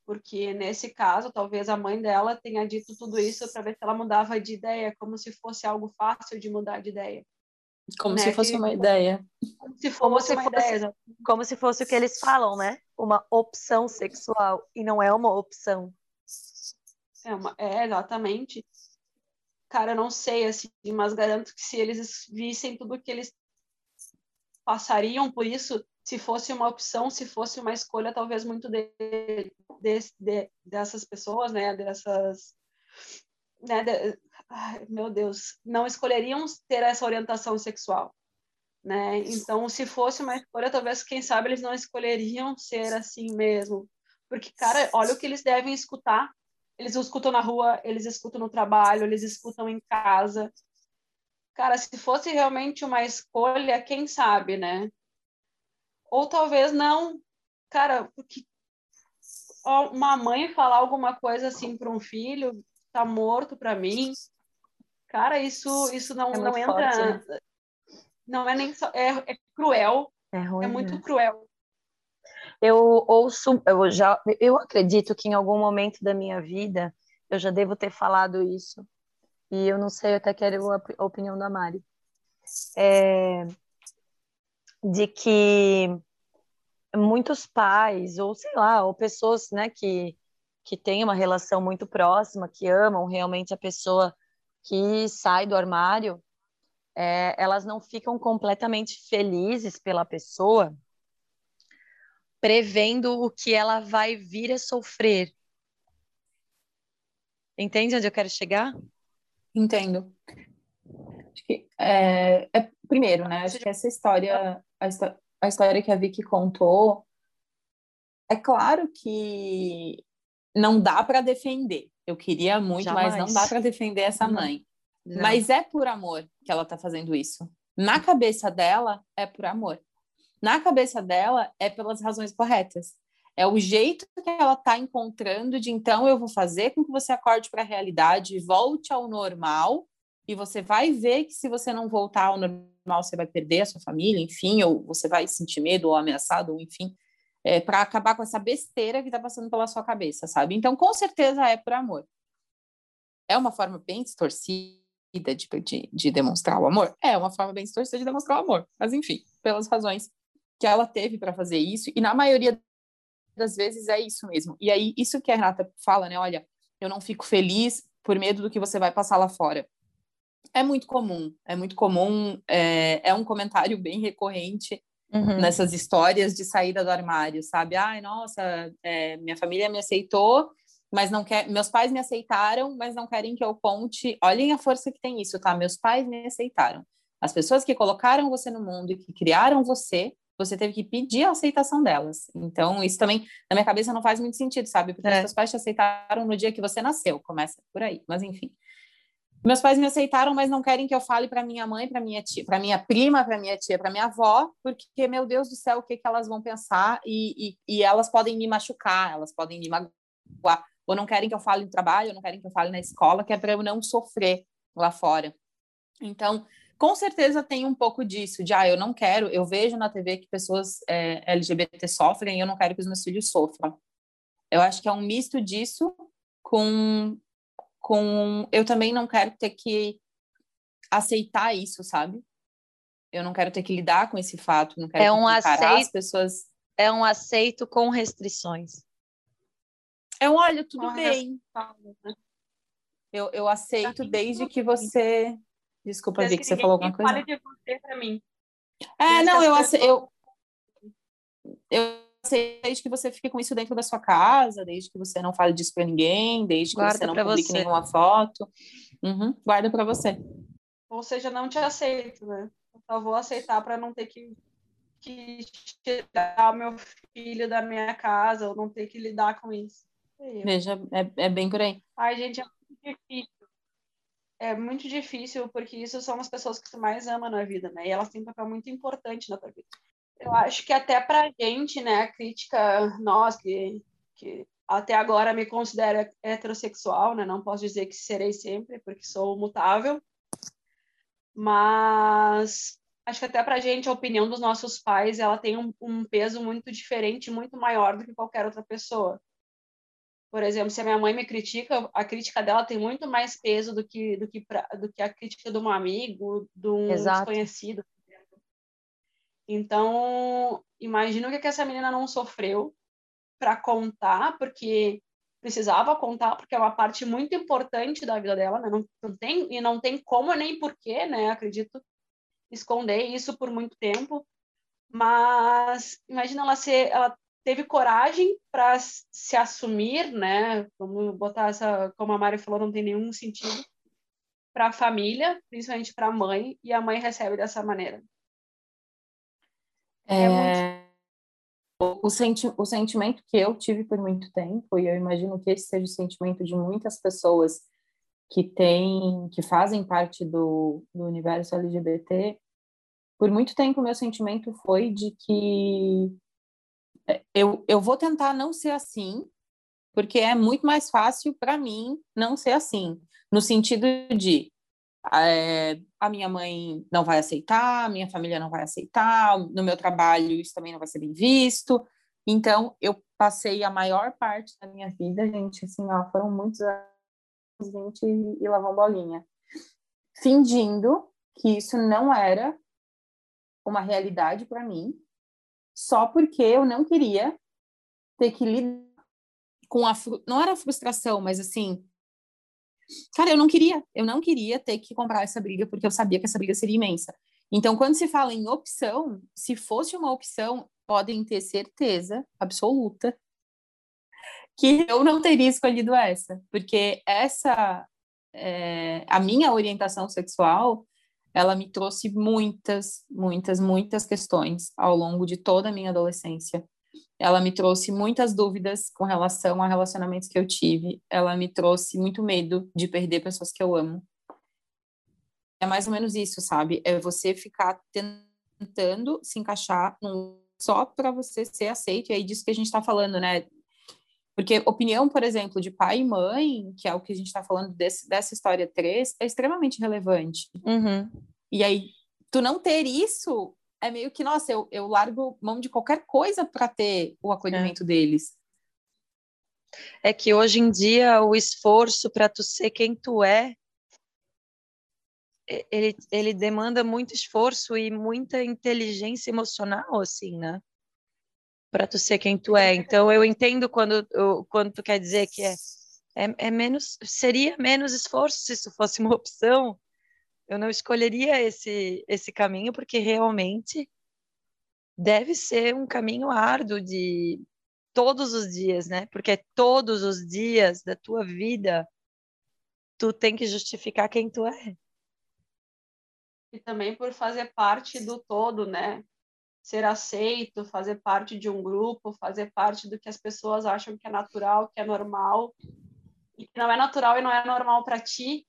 Porque nesse caso, talvez a mãe dela tenha dito tudo isso para ver se ela mudava de ideia, como se fosse algo fácil de mudar de ideia. Como né? se fosse uma ideia. Como se fosse como se uma fosse, ideia. Como se fosse o que eles falam, né? Uma opção sexual. E não é uma opção. É, uma, é exatamente. Cara, eu não sei, assim, mas garanto que se eles vissem tudo que eles passariam por isso, se fosse uma opção, se fosse uma escolha, talvez muito de, de, de dessas pessoas, né? Dessas. Né, de, ai, meu Deus, não escolheriam ter essa orientação sexual, né? Então, se fosse uma escolha, talvez, quem sabe, eles não escolheriam ser assim mesmo. Porque, cara, olha o que eles devem escutar. Eles escutam na rua, eles escutam no trabalho, eles escutam em casa. Cara, se fosse realmente uma escolha, quem sabe, né? Ou talvez não. Cara, porque uma mãe falar alguma coisa assim para um filho, tá morto para mim, Cara, isso, isso não, é não entra. Forte, né? Não é nem só. É, é cruel. É, ruim, é muito né? cruel. Eu ouço, eu já, eu acredito que em algum momento da minha vida eu já devo ter falado isso. E eu não sei, eu até quero a opinião da Mari. É, de que muitos pais, ou sei lá, ou pessoas né, que, que têm uma relação muito próxima, que amam realmente a pessoa que sai do armário, é, elas não ficam completamente felizes pela pessoa, prevendo o que ela vai vir a sofrer. Entende onde eu quero chegar? Entendo. Acho que, é, é, primeiro, né? Acho que essa história, a, a história que a Vicky contou, é claro que não dá para defender. Eu queria muito, Jamais. mas não dá para defender essa mãe. Não. Mas é por amor que ela está fazendo isso. Na cabeça dela, é por amor. Na cabeça dela, é pelas razões corretas. É o jeito que ela está encontrando de então eu vou fazer com que você acorde para a realidade, volte ao normal, e você vai ver que se você não voltar ao normal, você vai perder a sua família, enfim, ou você vai sentir medo ou ameaçado, ou enfim, é, para acabar com essa besteira que está passando pela sua cabeça, sabe? Então, com certeza é por amor. É uma forma bem distorcida de, de, de demonstrar o amor? É uma forma bem distorcida de demonstrar o amor, mas enfim, pelas razões que ela teve para fazer isso, e na maioria das vezes é isso mesmo. E aí, isso que a Renata fala, né? Olha, eu não fico feliz por medo do que você vai passar lá fora. É muito comum, é muito comum, é, é um comentário bem recorrente uhum. nessas histórias de saída do armário, sabe? Ai, nossa, é, minha família me aceitou, mas não quer. Meus pais me aceitaram, mas não querem que eu conte. Olhem a força que tem isso, tá? Meus pais me aceitaram. As pessoas que colocaram você no mundo e que criaram você você teve que pedir a aceitação delas. Então, isso também, na minha cabeça, não faz muito sentido, sabe? Porque é. seus pais te aceitaram no dia que você nasceu, começa por aí. Mas, enfim. Meus pais me aceitaram, mas não querem que eu fale para minha mãe, para minha tia, para minha prima, para minha tia, para minha avó, porque, meu Deus do céu, o que, que elas vão pensar? E, e, e elas podem me machucar, elas podem me magoar. Ou não querem que eu fale no trabalho, ou não querem que eu fale na escola, que é para eu não sofrer lá fora. Então, com certeza tem um pouco disso, de ah, eu não quero, eu vejo na TV que pessoas é, LGBT sofrem eu não quero que os meus filhos sofram. Eu acho que é um misto disso com, com eu também não quero ter que aceitar isso, sabe? Eu não quero ter que lidar com esse fato, não quero é um aceito, as pessoas. É um aceito com restrições. É um, olha, tudo bem. Eu, eu aceito desde que você Desculpa, Vi, que você falou alguma coisa. Fale de você para mim. É, não, eu, pessoas... eu, eu sei desde que você fique com isso dentro da sua casa, desde que você não fale disso para ninguém, desde que guarda você não publique você. nenhuma foto. Uhum, guarda para você. Ou seja, não te aceito, né? Eu só vou aceitar para não ter que, que tirar o meu filho da minha casa, ou não ter que lidar com isso. Veja, é, é bem por aí. Ai, gente, é muito difícil é muito difícil porque isso são as pessoas que tu mais ama na vida, né? E elas têm um papel muito importante na tua vida. Eu acho que até pra gente, né, a crítica, nós que, que até agora me considero heterossexual, né? Não posso dizer que serei sempre, porque sou mutável. Mas acho que até pra gente a opinião dos nossos pais, ela tem um, um peso muito diferente, muito maior do que qualquer outra pessoa. Por exemplo, se a minha mãe me critica, a crítica dela tem muito mais peso do que, do que, pra, do que a crítica de um amigo, de um Exato. desconhecido. Então, imagina o que, que essa menina não sofreu para contar, porque precisava contar, porque é uma parte muito importante da vida dela, né? Não, não tem, e não tem como nem porquê, né? Acredito, esconder isso por muito tempo. Mas imagina ela ser, ela teve coragem para se assumir, né? Vamos botar essa, como a Mari falou, não tem nenhum sentido para a família, principalmente para a mãe, e a mãe recebe dessa maneira. É, é. Muito... o, senti o sentimento que eu tive por muito tempo, e eu imagino que esse seja o sentimento de muitas pessoas que têm, que fazem parte do, do universo LGBT, por muito tempo meu sentimento foi de que eu, eu vou tentar não ser assim, porque é muito mais fácil para mim não ser assim, no sentido de é, a minha mãe não vai aceitar, a minha família não vai aceitar, no meu trabalho isso também não vai ser bem visto. Então, eu passei a maior parte da minha vida, gente, assim, ó, foram muitos anos, gente, e, e lavando bolinha, fingindo que isso não era uma realidade para mim, só porque eu não queria ter que lidar com a não era frustração, mas assim, cara, eu não queria, eu não queria ter que comprar essa briga porque eu sabia que essa briga seria imensa. Então, quando se fala em opção, se fosse uma opção, podem ter certeza absoluta que eu não teria escolhido essa, porque essa é, a minha orientação sexual ela me trouxe muitas, muitas, muitas questões ao longo de toda a minha adolescência. Ela me trouxe muitas dúvidas com relação a relacionamentos que eu tive. Ela me trouxe muito medo de perder pessoas que eu amo. É mais ou menos isso, sabe? É você ficar tentando se encaixar num só para você ser aceito, e aí disso que a gente está falando, né? Porque opinião, por exemplo, de pai e mãe, que é o que a gente está falando desse, dessa história 3, é extremamente relevante. Uhum. E aí, tu não ter isso é meio que, nossa, eu, eu largo mão de qualquer coisa para ter o acolhimento é. deles. É que hoje em dia o esforço para tu ser quem tu é, ele, ele demanda muito esforço e muita inteligência emocional, assim, né? Para tu ser quem tu é. Então eu entendo quando, quando tu quer dizer que é, é, é menos, seria menos esforço se isso fosse uma opção. Eu não escolheria esse, esse caminho porque realmente deve ser um caminho árduo de todos os dias, né? Porque é todos os dias da tua vida tu tem que justificar quem tu é. E também por fazer parte do todo, né? Ser aceito, fazer parte de um grupo, fazer parte do que as pessoas acham que é natural, que é normal, e que não é natural e não é normal para ti,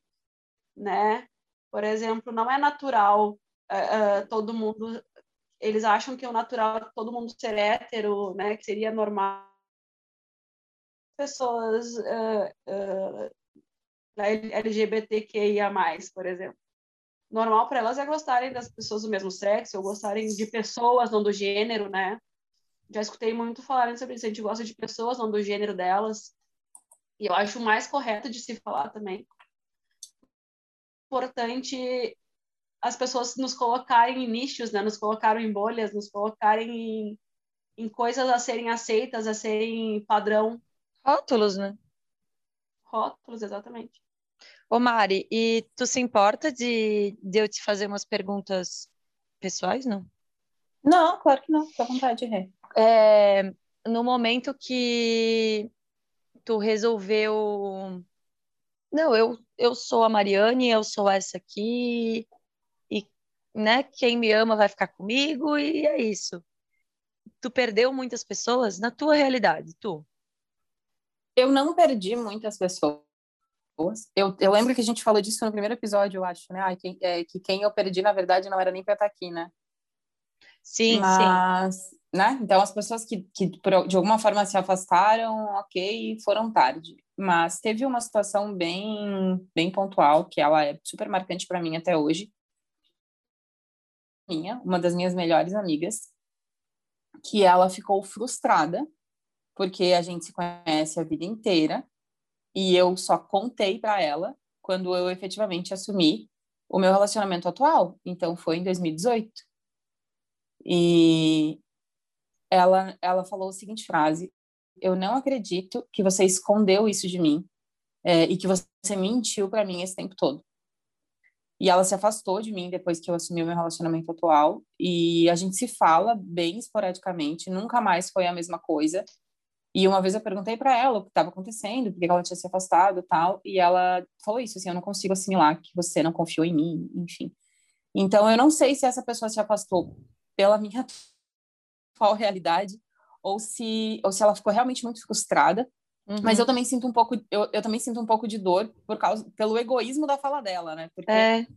né? Por exemplo, não é natural uh, uh, todo mundo eles acham que o natural é todo mundo ser hétero, né, que seria normal. Pessoas uh, uh, LGBTQIA+, por exemplo. Normal para elas é gostarem das pessoas do mesmo sexo, ou gostarem de pessoas, não do gênero, né? Já escutei muito falarem sobre isso. A gente gosta de pessoas, não do gênero delas. E eu acho mais correto de se falar também. Importante as pessoas nos colocarem em nichos, né? Nos colocaram em bolhas, nos colocarem em, em coisas a serem aceitas, a serem padrão. Rótulos, né? Rótulos, exatamente. Ô Mari, e tu se importa de, de eu te fazer umas perguntas pessoais, não? Não, claro que não, fica à vontade, Rê. É, no momento que tu resolveu não, eu, eu sou a Mariane, eu sou essa aqui, né? Quem me ama vai ficar comigo e é isso. Tu perdeu muitas pessoas na tua realidade, tu? Eu não perdi muitas pessoas. Eu, eu lembro que a gente falou disso no primeiro episódio, eu acho, né? Ah, quem, é, que quem eu perdi, na verdade, não era nem para estar aqui, né? Sim, Mas, sim. Né? Então, as pessoas que, que de alguma forma se afastaram, ok, foram tarde. Mas teve uma situação bem, bem pontual, que ela é super marcante para mim até hoje, minha, uma das minhas melhores amigas, que ela ficou frustrada porque a gente se conhece a vida inteira e eu só contei para ela quando eu efetivamente assumi o meu relacionamento atual. Então foi em 2018. E ela ela falou a seguinte frase: "Eu não acredito que você escondeu isso de mim é, e que você mentiu para mim esse tempo todo." E ela se afastou de mim depois que eu assumi o meu relacionamento atual. E a gente se fala bem esporadicamente, nunca mais foi a mesma coisa. E uma vez eu perguntei para ela o que estava acontecendo, porque ela tinha se afastado tal, e ela falou isso, assim, eu não consigo assimilar que você não confiou em mim, enfim. Então, eu não sei se essa pessoa se afastou pela minha atual realidade, ou se, ou se ela ficou realmente muito frustrada, Uhum. Mas eu também sinto um pouco, eu, eu também sinto um pouco de dor por causa pelo egoísmo da fala dela, né? Porque é.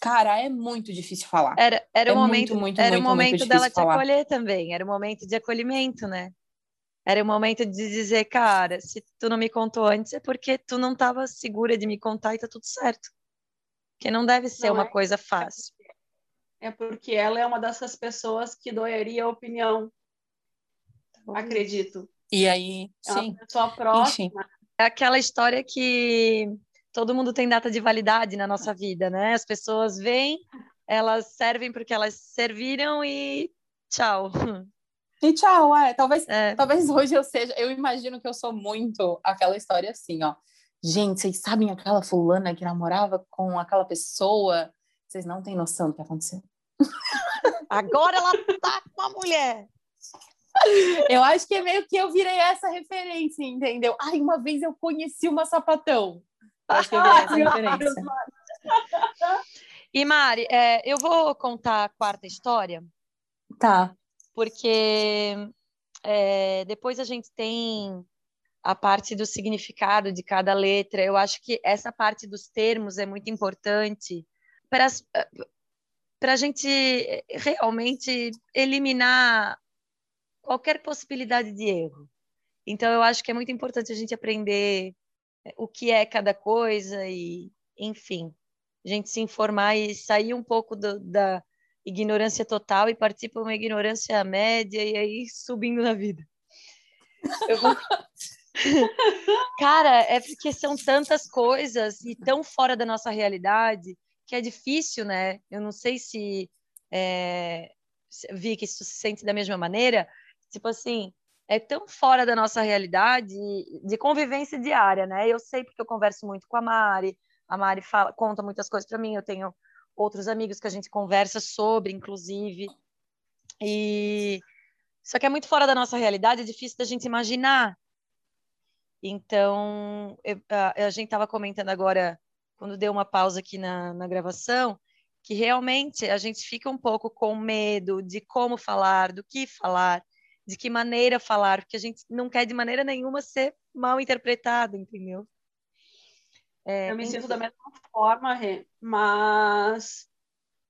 Cara, é muito difícil falar. Era, era é o momento, muito, muito, era muito, o momento dela te falar. acolher também, era o momento de acolhimento, né? Era o momento de dizer, cara, se tu não me contou antes é porque tu não estava segura de me contar e tá tudo certo. Que não deve ser não uma é, coisa fácil. É porque ela é uma dessas pessoas que doeria a opinião. Acredito. E aí, é sim. Uma pessoa próxima. Enfim. É aquela história que todo mundo tem data de validade na nossa vida, né? As pessoas vêm, elas servem porque elas serviram e tchau. E tchau, é. Talvez, é. talvez hoje eu seja. Eu imagino que eu sou muito aquela história assim, ó. Gente, vocês sabem aquela fulana que namorava com aquela pessoa? Vocês não têm noção do que aconteceu. Agora ela tá com a mulher. Eu acho que é meio que eu virei essa referência, entendeu? Ai, uma vez eu conheci uma sapatão. Eu acho que eu virei essa referência. E Mari, é, eu vou contar a quarta história. Tá. Porque é, depois a gente tem a parte do significado de cada letra. Eu acho que essa parte dos termos é muito importante para a gente realmente eliminar qualquer possibilidade de erro. Então, eu acho que é muito importante a gente aprender o que é cada coisa e, enfim, a gente se informar e sair um pouco do, da ignorância total e partir para uma ignorância média e aí subindo na vida. Vou... Cara, é porque são tantas coisas e tão fora da nossa realidade que é difícil, né? Eu não sei se é, vi que isso se sente da mesma maneira. Tipo assim, é tão fora da nossa realidade de convivência diária, né? Eu sei porque eu converso muito com a Mari, a Mari fala, conta muitas coisas para mim, eu tenho outros amigos que a gente conversa sobre, inclusive. E só que é muito fora da nossa realidade, é difícil da gente imaginar. Então, eu, a, a, gente estava comentando agora, quando deu uma pausa aqui na, na gravação, que realmente a gente fica um pouco com medo de como falar, do que falar de que maneira falar, porque a gente não quer de maneira nenhuma ser mal interpretado, entendeu? É, eu me sinto da mesma forma, Rê, mas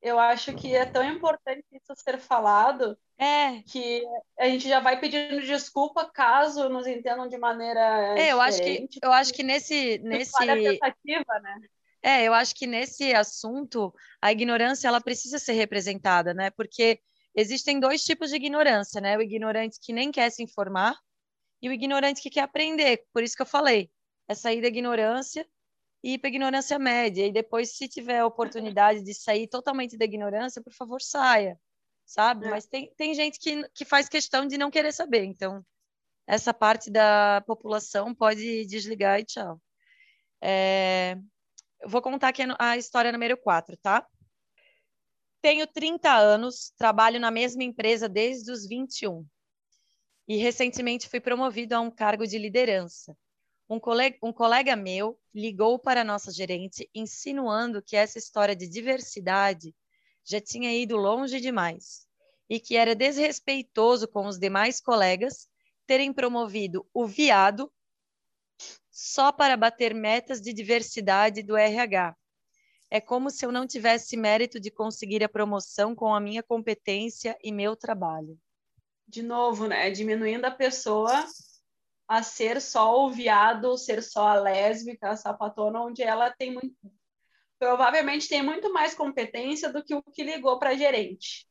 eu acho que é tão importante isso ser falado é. que a gente já vai pedindo desculpa caso nos entendam de maneira é, eu acho que eu acho que nesse nesse tentativa, né? É, eu acho que nesse assunto a ignorância ela precisa ser representada, né? Porque Existem dois tipos de ignorância, né? O ignorante que nem quer se informar e o ignorante que quer aprender. Por isso que eu falei, é sair da ignorância e ir para a ignorância média. E depois, se tiver a oportunidade de sair totalmente da ignorância, por favor, saia, sabe? É. Mas tem, tem gente que, que faz questão de não querer saber. Então, essa parte da população pode desligar e tchau. É... Eu vou contar aqui a história número 4, tá? Tenho 30 anos, trabalho na mesma empresa desde os 21 e recentemente fui promovido a um cargo de liderança. Um colega, um colega meu ligou para a nossa gerente insinuando que essa história de diversidade já tinha ido longe demais e que era desrespeitoso com os demais colegas terem promovido o viado só para bater metas de diversidade do RH é como se eu não tivesse mérito de conseguir a promoção com a minha competência e meu trabalho. De novo, né? Diminuindo a pessoa a ser só o viado, ser só a lésbica, a sapatona, onde ela tem muito. Provavelmente tem muito mais competência do que o que ligou para a gerente.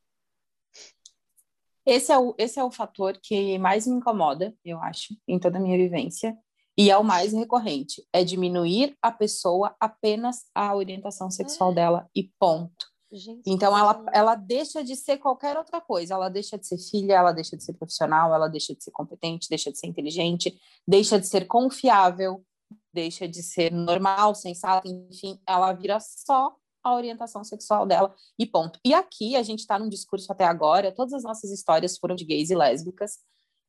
Esse é, o, esse é o fator que mais me incomoda, eu acho, em toda a minha vivência. E é o mais recorrente, é diminuir a pessoa apenas a orientação sexual é. dela e ponto. Gente, então ela, ela deixa de ser qualquer outra coisa, ela deixa de ser filha, ela deixa de ser profissional, ela deixa de ser competente, deixa de ser inteligente, deixa de ser confiável, deixa de ser normal, sensata, enfim, ela vira só a orientação sexual dela e ponto. E aqui a gente está num discurso até agora, todas as nossas histórias foram de gays e lésbicas,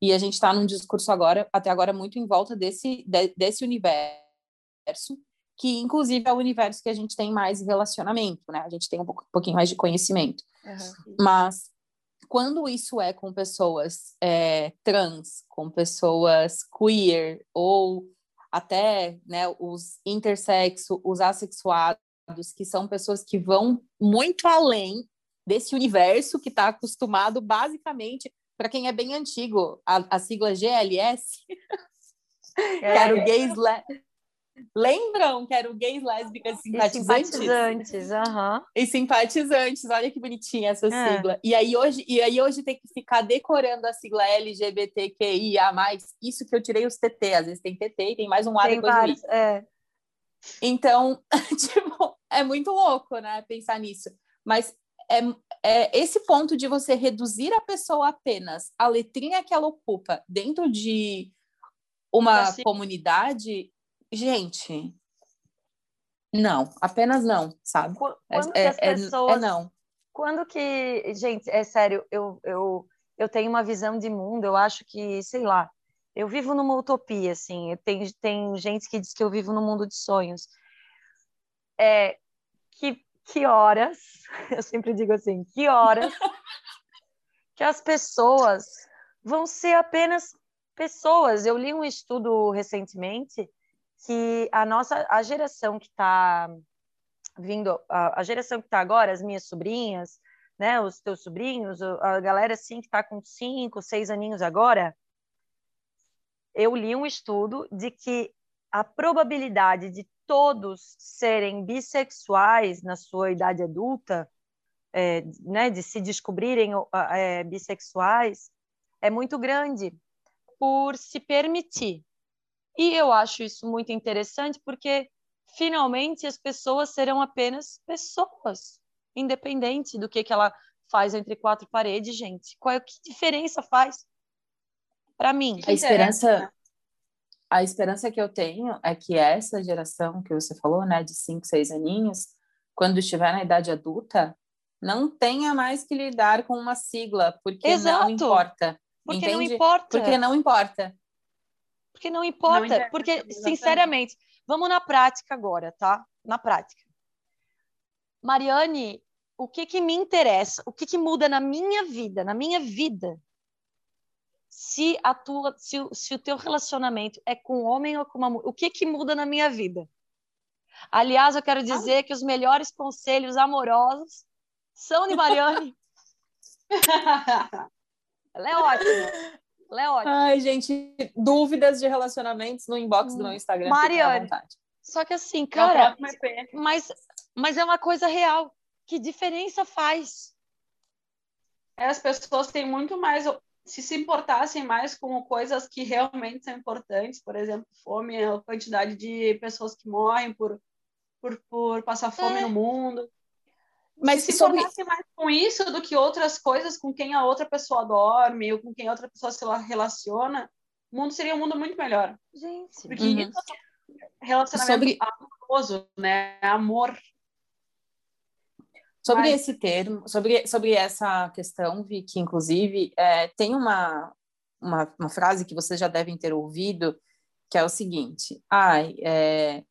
e a gente está num discurso agora, até agora, muito em volta desse, de, desse universo, que inclusive é o universo que a gente tem mais relacionamento, né? A gente tem um, pouquinho mais de conhecimento. Uhum. Mas quando isso é com pessoas é, trans, com pessoas queer, ou até né, os intersexo, os assexuados, que são pessoas que vão muito além desse universo que está acostumado basicamente para quem é bem antigo, a, a sigla GLS, é. que era o gays... Le... Lembram que era o gays, lésbicas simpatizantes? E simpatizantes, uhum. E simpatizantes, olha que bonitinha essa é. sigla. E aí, hoje, e aí hoje tem que ficar decorando a sigla LGBTQIA+, isso que eu tirei os TT, às vezes tem TT e tem mais um A tem depois vários, é. Então, tipo, é muito louco, né, pensar nisso. Mas é, é esse ponto de você reduzir a pessoa apenas a letrinha que ela ocupa dentro de uma assim. comunidade, gente, não, apenas não, sabe? Quando é, as é, pessoas, é, não. Quando que, gente, é sério, eu, eu, eu tenho uma visão de mundo, eu acho que, sei lá, eu vivo numa utopia, assim, tem, tem gente que diz que eu vivo num mundo de sonhos. É, que que horas, eu sempre digo assim, que horas que as pessoas vão ser apenas pessoas. Eu li um estudo recentemente que a nossa a geração que está vindo, a, a geração que está agora, as minhas sobrinhas, né, os teus sobrinhos, a galera assim que está com cinco, seis aninhos agora, eu li um estudo de que a probabilidade de todos serem bissexuais na sua idade adulta, é, né, de se descobrirem é, bissexuais, é muito grande por se permitir. E eu acho isso muito interessante porque finalmente as pessoas serão apenas pessoas, independente do que, que ela faz entre quatro paredes, gente. Qual que diferença faz para mim? A esperança a esperança que eu tenho é que essa geração que você falou, né, de cinco, seis aninhos, quando estiver na idade adulta, não tenha mais que lidar com uma sigla, porque Exato. não importa. Porque entende? não importa. Porque não importa. Porque não importa. Não porque, sinceramente, vamos na prática agora, tá? Na prática. Mariane, o que que me interessa? O que que muda na minha vida, na minha vida? Se a tua, se, se o teu relacionamento é com um homem ou com uma mulher, o que que muda na minha vida? Aliás, eu quero dizer ah. que os melhores conselhos amorosos são de Mariane. Ela é ótima. Ela é ótima. Ai, gente, dúvidas de relacionamentos no inbox do meu Instagram. Mariane. Só que assim, cara, mas, mas é uma coisa real. Que diferença faz? As pessoas têm muito mais. Se se importassem mais com coisas que realmente são importantes, por exemplo, fome, a quantidade de pessoas que morrem por, por, por passar fome é. no mundo. Mas se sobre... importasse mais com isso do que outras coisas com quem a outra pessoa dorme ou com quem a outra pessoa se relaciona, o mundo seria um mundo muito melhor. Gente, porque uhum. isso é relacionamento sobre... amoroso, né? Amor. Sobre Mas... esse termo, sobre, sobre essa questão, Vi, que inclusive é, tem uma, uma, uma, frase que vocês já devem ter ouvido, que é o seguinte: ai, é,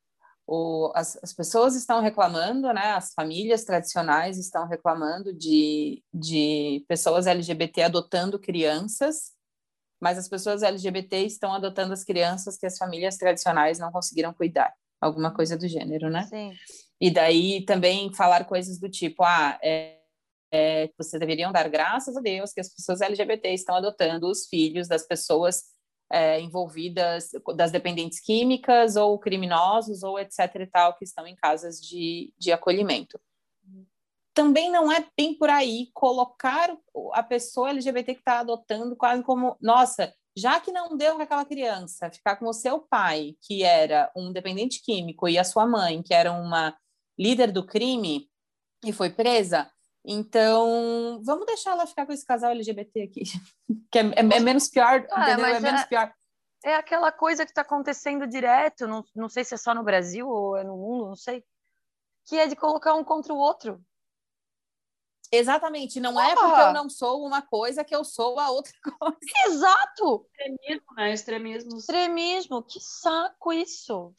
o, as, as, pessoas estão reclamando, né, as famílias tradicionais estão reclamando de, de pessoas LGBT adotando crianças, mas as pessoas LGBT estão adotando as crianças que as famílias tradicionais não conseguiram cuidar, alguma coisa do gênero, né? Sim. E daí também falar coisas do tipo, ah, é, é, vocês deveriam dar graças a Deus que as pessoas LGBT estão adotando os filhos das pessoas é, envolvidas, das dependentes químicas ou criminosos ou etc e tal, que estão em casas de, de acolhimento. Também não é bem por aí colocar a pessoa LGBT que está adotando quase como, nossa, já que não deu com aquela criança ficar com o seu pai, que era um dependente químico, e a sua mãe, que era uma líder do crime e foi presa, então, vamos deixar ela ficar com esse casal LGBT aqui, que é, é, é menos pior, ah, entendeu? É menos é, pior. É aquela coisa que está acontecendo direto, não, não sei se é só no Brasil ou é no mundo, não sei, que é de colocar um contra o outro. Exatamente, não é porque eu não sou uma coisa que eu sou a outra coisa. Exato! Extremismo, né? Extremismo. Extremismo, que saco isso.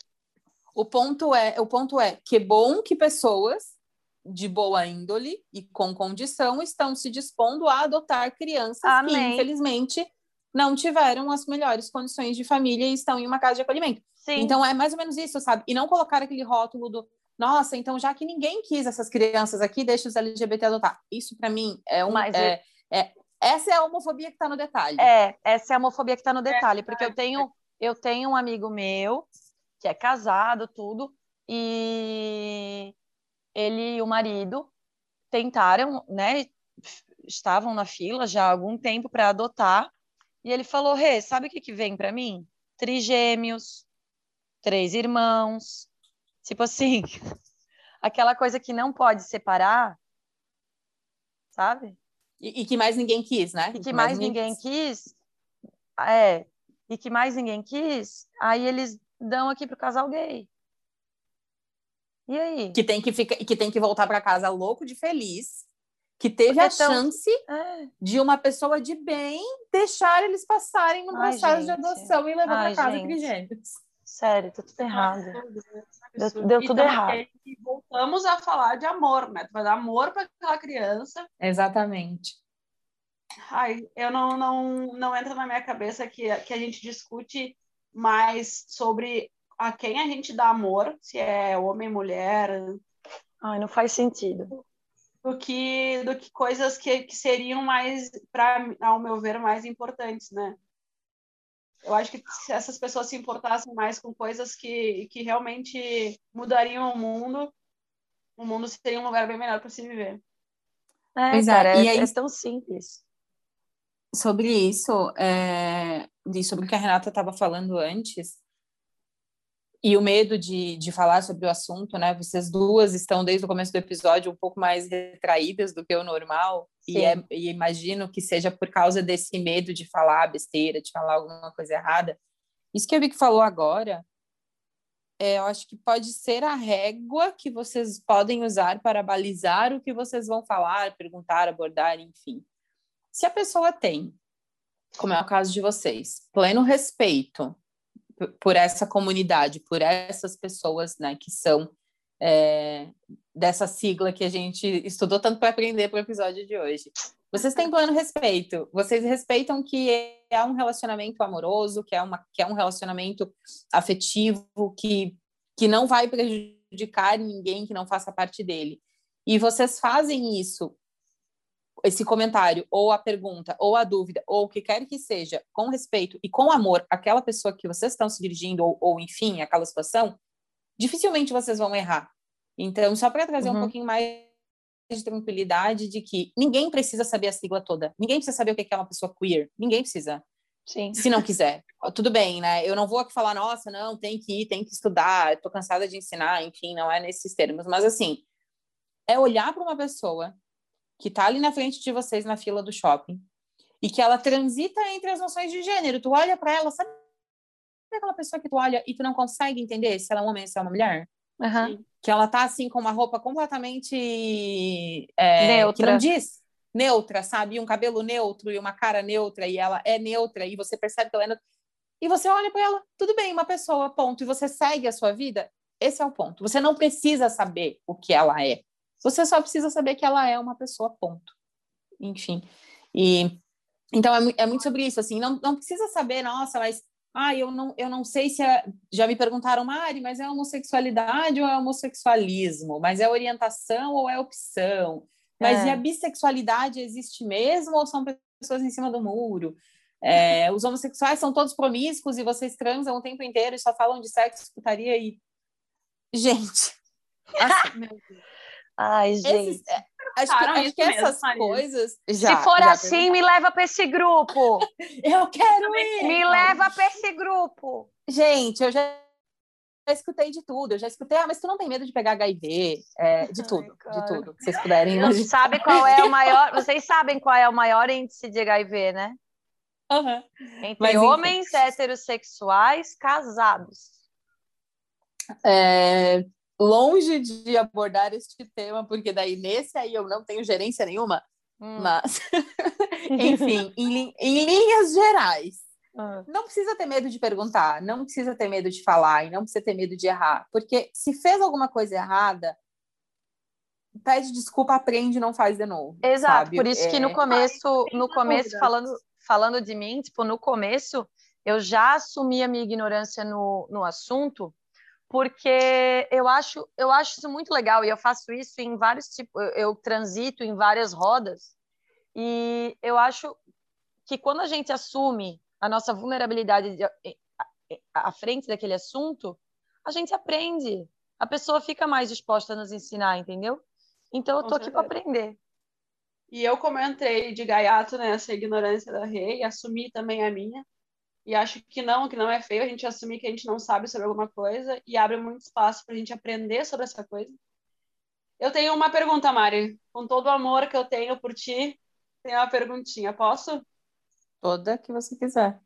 O ponto é, o ponto é que bom que pessoas de boa índole e com condição estão se dispondo a adotar crianças Amém. que, infelizmente, não tiveram as melhores condições de família e estão em uma casa de acolhimento. Sim. Então, é mais ou menos isso, sabe? E não colocar aquele rótulo do nossa, então já que ninguém quis essas crianças aqui, deixa os LGBT adotar. Isso, para mim, é um. Mas é, é... é, essa é a homofobia que está no detalhe. É, essa é a homofobia que está no detalhe, porque eu tenho, eu tenho um amigo meu que é casado, tudo, e ele e o marido tentaram, né? Estavam na fila já há algum tempo para adotar. E ele falou: Rê, sabe o que, que vem para mim? Trigêmeos, três irmãos. Tipo assim, aquela coisa que não pode separar, sabe? E, e, que mais ninguém quis, né? E que, mais, mais ninguém quis. quis. É. E que mais ninguém quis. Aí eles dão aqui pro casal gay. E aí? Que tem que, ficar, que, tem que voltar para casa louco de feliz, que teve Porque a tão... chance é. de uma pessoa de bem deixar eles passarem no processo de adoção e levar para casa trigêmeos. Sério, tá tudo errado. Deu, deu tudo errado. E voltamos a falar de amor, né? Tu vai dar amor para aquela criança. Exatamente. Ai, eu não, não, não entra na minha cabeça que, que a gente discute mais sobre a quem a gente dá amor, se é homem, mulher, Ai, não faz sentido. Do que, do que coisas que, que seriam mais, para ao meu ver, mais importantes, né? Eu acho que se essas pessoas se importassem mais com coisas que, que realmente mudariam o mundo, o mundo seria um lugar bem melhor para se viver. É, pois é, cara, é, e aí, é tão simples. Sobre isso, é, e sobre o que a Renata estava falando antes, e o medo de, de falar sobre o assunto, né? Vocês duas estão desde o começo do episódio um pouco mais retraídas do que o normal, e, é, e, imagino que seja por causa desse medo de falar besteira, de falar alguma coisa errada. Isso que a Vicky falou agora, é, eu acho que pode ser a régua que vocês podem usar para balizar o que vocês vão falar, perguntar, abordar, enfim. Se a pessoa tem, como é o caso de vocês, pleno respeito por essa comunidade, por essas pessoas né, que são é, dessa sigla que a gente estudou tanto para aprender para o episódio de hoje. Vocês têm pleno respeito, vocês respeitam que é um relacionamento amoroso, que é, uma, que é um relacionamento afetivo, que, que não vai prejudicar ninguém que não faça parte dele. E vocês fazem isso esse comentário, ou a pergunta, ou a dúvida, ou o que quer que seja, com respeito e com amor àquela pessoa que vocês estão se dirigindo, ou, ou enfim, aquela situação, dificilmente vocês vão errar. Então, só para trazer uhum. um pouquinho mais de tranquilidade de que ninguém precisa saber a sigla toda, ninguém precisa saber o que é uma pessoa queer, ninguém precisa. Sim. Se não quiser. Tudo bem, né? Eu não vou aqui falar, nossa, não, tem que ir, tem que estudar, estou cansada de ensinar, enfim, não é nesses termos. Mas, assim, é olhar para uma pessoa que está ali na frente de vocês na fila do shopping e que ela transita entre as noções de gênero. Tu olha para ela, sabe aquela pessoa que tu olha e tu não consegue entender se ela é um homem ou se é uma mulher? Uhum. Que ela tá assim com uma roupa completamente é, neutra. que não diz neutra, sabe? E um cabelo neutro e uma cara neutra e ela é neutra e você percebe que ela é neutra. E você olha para ela, tudo bem, uma pessoa, ponto. E você segue a sua vida. Esse é o ponto. Você não precisa saber o que ela é. Você só precisa saber que ela é uma pessoa, ponto. Enfim. E então é, é muito sobre isso, assim, não, não precisa saber, nossa, mas ah, eu não, eu não sei se é, já me perguntaram, Mari, mas é homossexualidade ou é homossexualismo? Mas é orientação ou é opção? Mas é. e a bissexualidade existe mesmo ou são pessoas em cima do muro? É, os homossexuais são todos promíscuos e vocês transam o tempo inteiro e só falam de sexo, putaria e. Gente. Assim, meu Deus. Ai, gente. Esses, é, acho que, acho que essas coisas. Já, Se for já assim, me leva para esse grupo. eu quero ir. Me leva para esse grupo. Gente, eu já escutei de tudo. Eu já escutei, ah, mas tu não tem medo de pegar HIV? É, de tudo, Ai, de tudo. Vocês puderem imaginar. Sabe qual é o maior. Vocês sabem qual é o maior índice de HIV, né? Uhum. Entre mas, homens enfim. heterossexuais casados. É, longe de abordar este tema, porque daí nesse aí eu não tenho gerência nenhuma, hum. mas, enfim, em, em, linhas gerais, hum. não precisa ter medo de perguntar, não precisa ter medo de falar e não precisa ter medo de errar, porque se fez alguma coisa errada, pede desculpa, aprende, não faz de novo. Exato, sabe? por isso é... que no começo, no começo falando, falando de mim, tipo, no começo eu já assumi a minha ignorância no, no assunto, porque eu acho, eu acho isso muito legal e eu faço isso em vários tipos, eu, eu transito em várias rodas e eu acho que quando a gente assume a nossa vulnerabilidade de, à frente daquele assunto, a gente aprende. A pessoa fica mais disposta a nos ensinar, entendeu? Então eu tô aqui para aprender. E eu, como eu entrei de gaiato nessa ignorância da rei, assumi também a minha, e acho que não, que não é feio a gente assumir que a gente não sabe sobre alguma coisa e abre muito espaço para a gente aprender sobre essa coisa. Eu tenho uma pergunta, Mari. Com todo o amor que eu tenho por ti, tenho uma perguntinha. Posso? Toda que você quiser.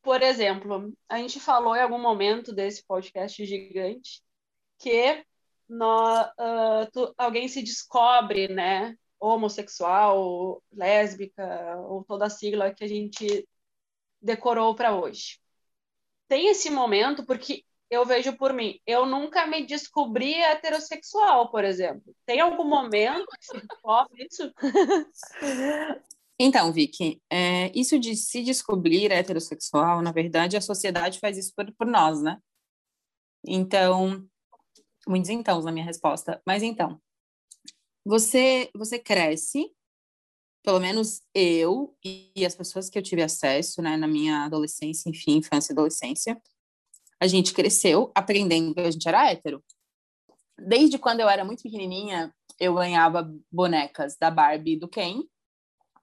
Por exemplo, a gente falou em algum momento desse podcast gigante que nós, uh, tu, alguém se descobre, né, homossexual, lésbica, ou toda a sigla que a gente decorou para hoje. Tem esse momento porque eu vejo por mim, eu nunca me descobri heterossexual, por exemplo. Tem algum momento que se descobre isso? Então, Vicky, é, isso de se descobrir heterossexual, na verdade, a sociedade faz isso por, por nós, né? Então, Muitos então na minha resposta. Mas então, você, você cresce, pelo menos eu e as pessoas que eu tive acesso, né, na minha adolescência, enfim, infância e adolescência, a gente cresceu aprendendo que a gente era hétero. Desde quando eu era muito pequenininha, eu ganhava bonecas da Barbie e do Ken,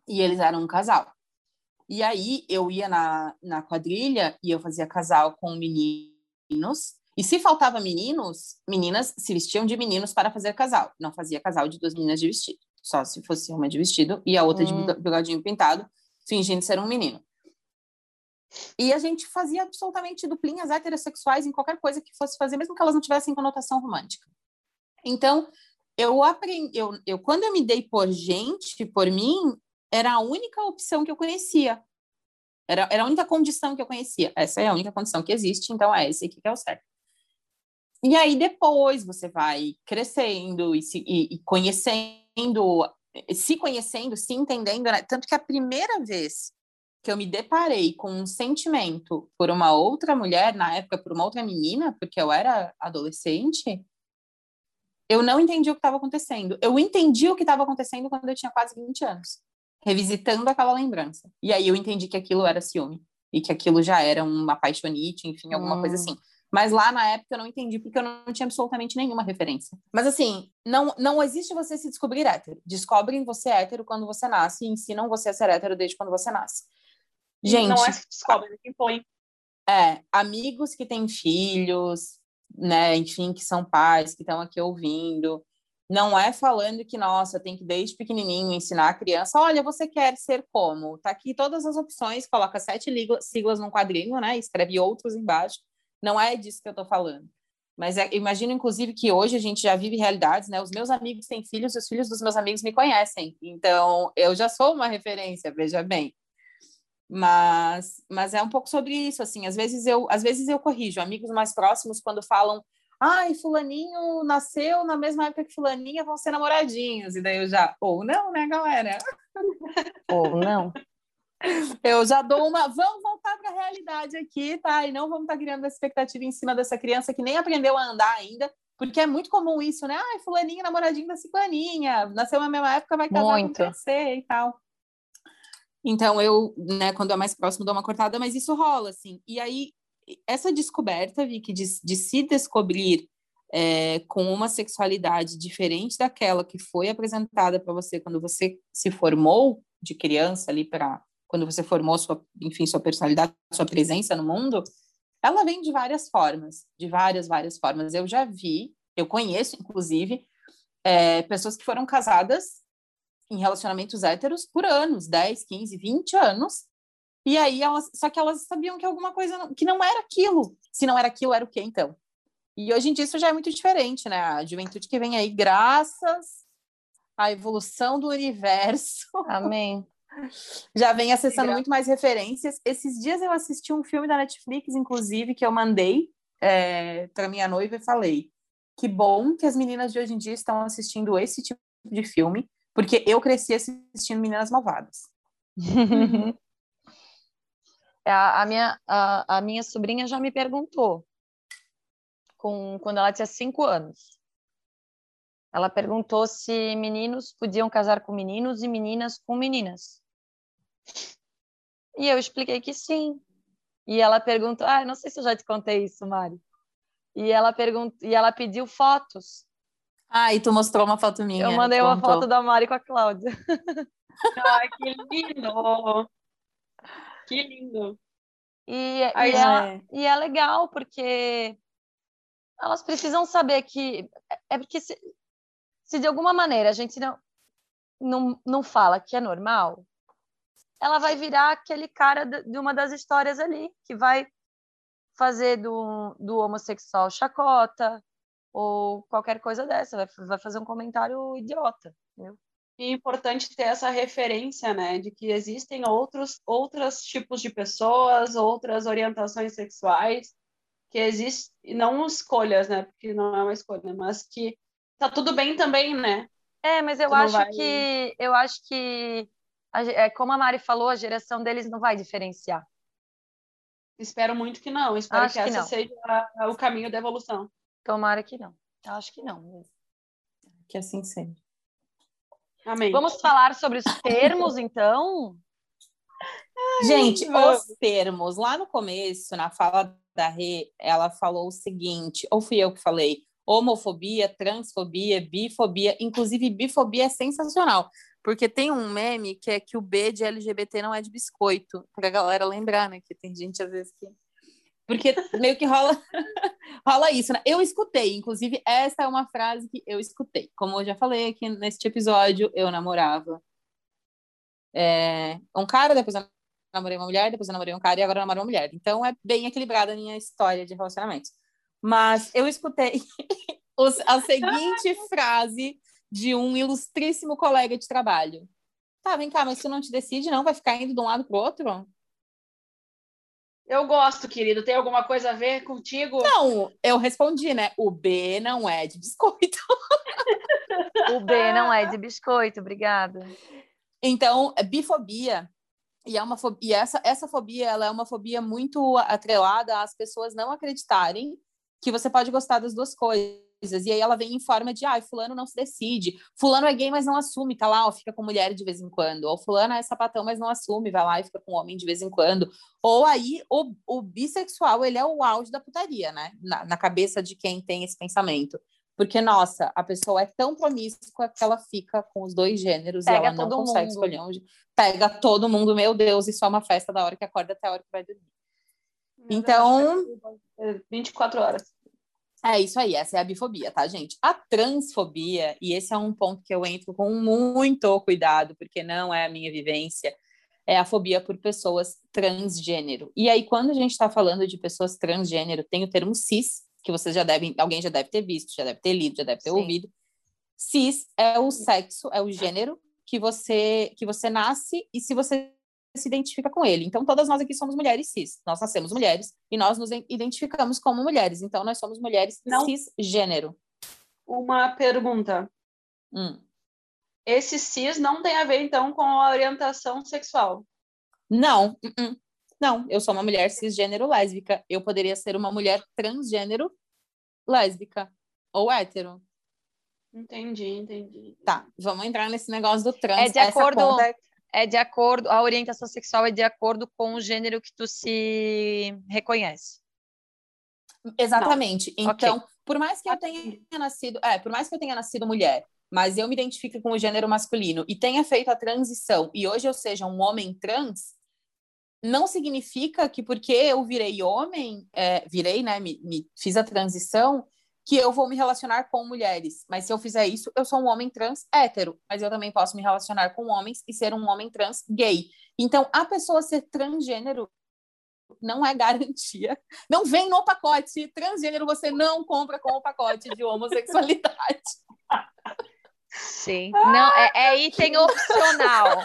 e eles eram um casal. E aí eu ia na, na quadrilha e eu fazia casal com meninos. E se faltava meninos, meninas se vestiam de meninos para fazer casal. Não fazia casal de duas meninas de vestido. Só se fosse uma de vestido e a outra hum. de bigodinho pintado, fingindo ser um menino. E a gente fazia absolutamente duplinhas heterossexuais em qualquer coisa que fosse fazer, mesmo que elas não tivessem conotação romântica. Então, eu aprendi, eu, eu quando eu me dei por gente, por mim, era a única opção que eu conhecia. Era, era a única condição que eu conhecia. Essa é a única condição que existe, então é esse aqui que é o certo. E aí depois você vai crescendo e, se, e, e conhecendo, se conhecendo, se entendendo, né? Tanto que a primeira vez que eu me deparei com um sentimento por uma outra mulher, na época por uma outra menina, porque eu era adolescente, eu não entendi o que estava acontecendo. Eu entendi o que estava acontecendo quando eu tinha quase 20 anos, revisitando aquela lembrança. E aí eu entendi que aquilo era ciúme e que aquilo já era uma paixonite, enfim, alguma hum. coisa assim. Mas lá na época eu não entendi porque eu não tinha absolutamente nenhuma referência. Mas assim, não, não existe você se descobrir hétero. Descobrem você hétero quando você nasce e ensinam você a ser hétero desde quando você nasce. Gente. Não é que descobre, é que põe. É, amigos que têm filhos, né, enfim, que são pais, que estão aqui ouvindo. Não é falando que, nossa, tem que desde pequenininho ensinar a criança, olha, você quer ser como? Tá aqui todas as opções, coloca sete siglas num quadrinho, né, escreve outros embaixo. Não é disso que eu tô falando. Mas é, imagino, inclusive, que hoje a gente já vive realidades, né? Os meus amigos têm filhos e os filhos dos meus amigos me conhecem. Então, eu já sou uma referência, veja bem. Mas, mas é um pouco sobre isso, assim. Às vezes eu, às vezes eu corrijo amigos mais próximos quando falam, ai, fulaninho nasceu na mesma época que fulaninha, vão ser namoradinhos. E daí eu já, ou não, né, galera? Ou não. Eu já dou uma, vamos voltar para a realidade aqui, tá? E não vamos estar tá criando essa expectativa em cima dessa criança que nem aprendeu a andar ainda, porque é muito comum isso, né? Ai, fulaninho, namoradinho da ciclaninha, nasceu na mesma época, vai casar muito. com você e tal. Então eu, né, quando é mais próximo, dou uma cortada, mas isso rola, assim. E aí, essa descoberta, Vicky, de, de se descobrir é, com uma sexualidade diferente daquela que foi apresentada para você quando você se formou de criança ali para quando você formou sua, enfim, sua personalidade, sua presença no mundo, ela vem de várias formas, de várias, várias formas. Eu já vi, eu conheço, inclusive, é, pessoas que foram casadas em relacionamentos héteros por anos, 10, 15, 20 anos. E aí elas, só que elas sabiam que alguma coisa não, que não era aquilo. Se não era aquilo, era o quê então? E hoje em dia isso já é muito diferente, né? A juventude que vem aí graças à evolução do universo. Amém. Já vem acessando muito mais referências. Esses dias eu assisti um filme da Netflix, inclusive, que eu mandei é, para minha noiva e falei: que bom que as meninas de hoje em dia estão assistindo esse tipo de filme, porque eu cresci assistindo Meninas Malvadas. É, a, a, minha, a, a, minha sobrinha já me perguntou, com, quando ela tinha cinco anos. Ela perguntou se meninos podiam casar com meninos e meninas com meninas. E eu expliquei que sim. E ela perguntou, ah, não sei se eu já te contei isso, Mari. E ela perguntou, e ela pediu fotos ah, e tu mostrou uma foto minha. Eu mandei uma foto da Mari com a Cláudia. Ai, que lindo! Que lindo! E, Ai, e, é, e é legal, porque elas precisam saber que. É porque se, se de alguma maneira a gente não, não, não fala que é normal, ela vai virar aquele cara de uma das histórias ali, que vai fazer do, do homossexual chacota, ou qualquer coisa dessa, vai, vai fazer um comentário idiota, entendeu? é importante ter essa referência, né, de que existem outros outros tipos de pessoas, outras orientações sexuais, que existem não escolhas, né, porque não é uma escolha, mas que tá tudo bem também, né? É, mas eu acho vai... que eu acho que é, como a Mari falou, a geração deles não vai diferenciar. Espero muito que não. Espero acho que, que essa seja o caminho da evolução. Tomara que não. Acho que não. Que assim seja. Amém. Vamos falar sobre os termos, então? Gente, os termos. Lá no começo, na fala da Rê, ela falou o seguinte, ou fui eu que falei, homofobia, transfobia, bifobia, inclusive bifobia é sensacional, porque tem um meme que é que o B de LGBT não é de biscoito, pra galera lembrar, né, que tem gente às vezes que porque meio que rola rola isso, né? Eu escutei, inclusive essa é uma frase que eu escutei. Como eu já falei aqui neste episódio, eu namorava é, um cara, depois eu namorei uma mulher, depois eu namorei um cara e agora eu namoro uma mulher. Então é bem equilibrada a minha história de relacionamento. Mas eu escutei a seguinte frase de um ilustríssimo colega de trabalho. Tá, vem cá, mas tu não te decide, não? Vai ficar indo de um lado pro outro? Eu gosto, querido. Tem alguma coisa a ver contigo? Não, eu respondi, né? O B não é de biscoito. o B não é de biscoito, obrigada. Então, é bifobia e é uma fobia, e essa essa fobia ela é uma fobia muito atrelada às pessoas não acreditarem que você pode gostar das duas coisas. E aí ela vem em forma de, ah, fulano não se decide. Fulano é gay, mas não assume, tá lá, ó, fica com mulher de vez em quando. Ou fulano é sapatão, mas não assume, vai lá e fica com homem de vez em quando. Ou aí o, o bissexual, ele é o auge da putaria, né? Na, na cabeça de quem tem esse pensamento. Porque, nossa, a pessoa é tão promíscua que ela fica com os dois gêneros Pega e ela não consegue mundo. escolher onde. Pega todo mundo, meu Deus, e só uma festa da hora que acorda até a hora que vai dormir. Então. 24 horas. É isso aí, essa é a bifobia, tá, gente? A transfobia, e esse é um ponto que eu entro com muito cuidado, porque não é a minha vivência, é a fobia por pessoas transgênero. E aí, quando a gente está falando de pessoas transgênero, tem o termo cis, que vocês já devem, alguém já deve ter visto, já deve ter lido, já deve ter Sim. ouvido. Cis é o sexo, é o gênero que você que você nasce e se você se identifica com ele. Então todas nós aqui somos mulheres cis. Nós nascemos mulheres e nós nos identificamos como mulheres. Então nós somos mulheres Não. cisgênero. Uma pergunta. Hum. Esse cis não tem a ver então com a orientação sexual? Não. Uh -uh. Não, eu sou uma mulher cisgênero lésbica. Eu poderia ser uma mulher transgênero lésbica ou hétero. Entendi, entendi. Tá, vamos entrar nesse negócio do trans. É de acordo, é... é de acordo, a orientação sexual é de acordo com o gênero que tu se reconhece. Exatamente. Não. Então, okay. por mais que eu tenha nascido, é, por mais que eu tenha nascido mulher, mas eu me identifique com o gênero masculino e tenha feito a transição e hoje eu seja um homem trans, não significa que porque eu virei homem, é, virei, né, me, me, fiz a transição, que eu vou me relacionar com mulheres. Mas se eu fizer isso, eu sou um homem trans hétero, mas eu também posso me relacionar com homens e ser um homem trans gay. Então, a pessoa ser transgênero não é garantia. Não vem no pacote. Transgênero você não compra com o pacote de homossexualidade. Sim. Não, é, é item opcional.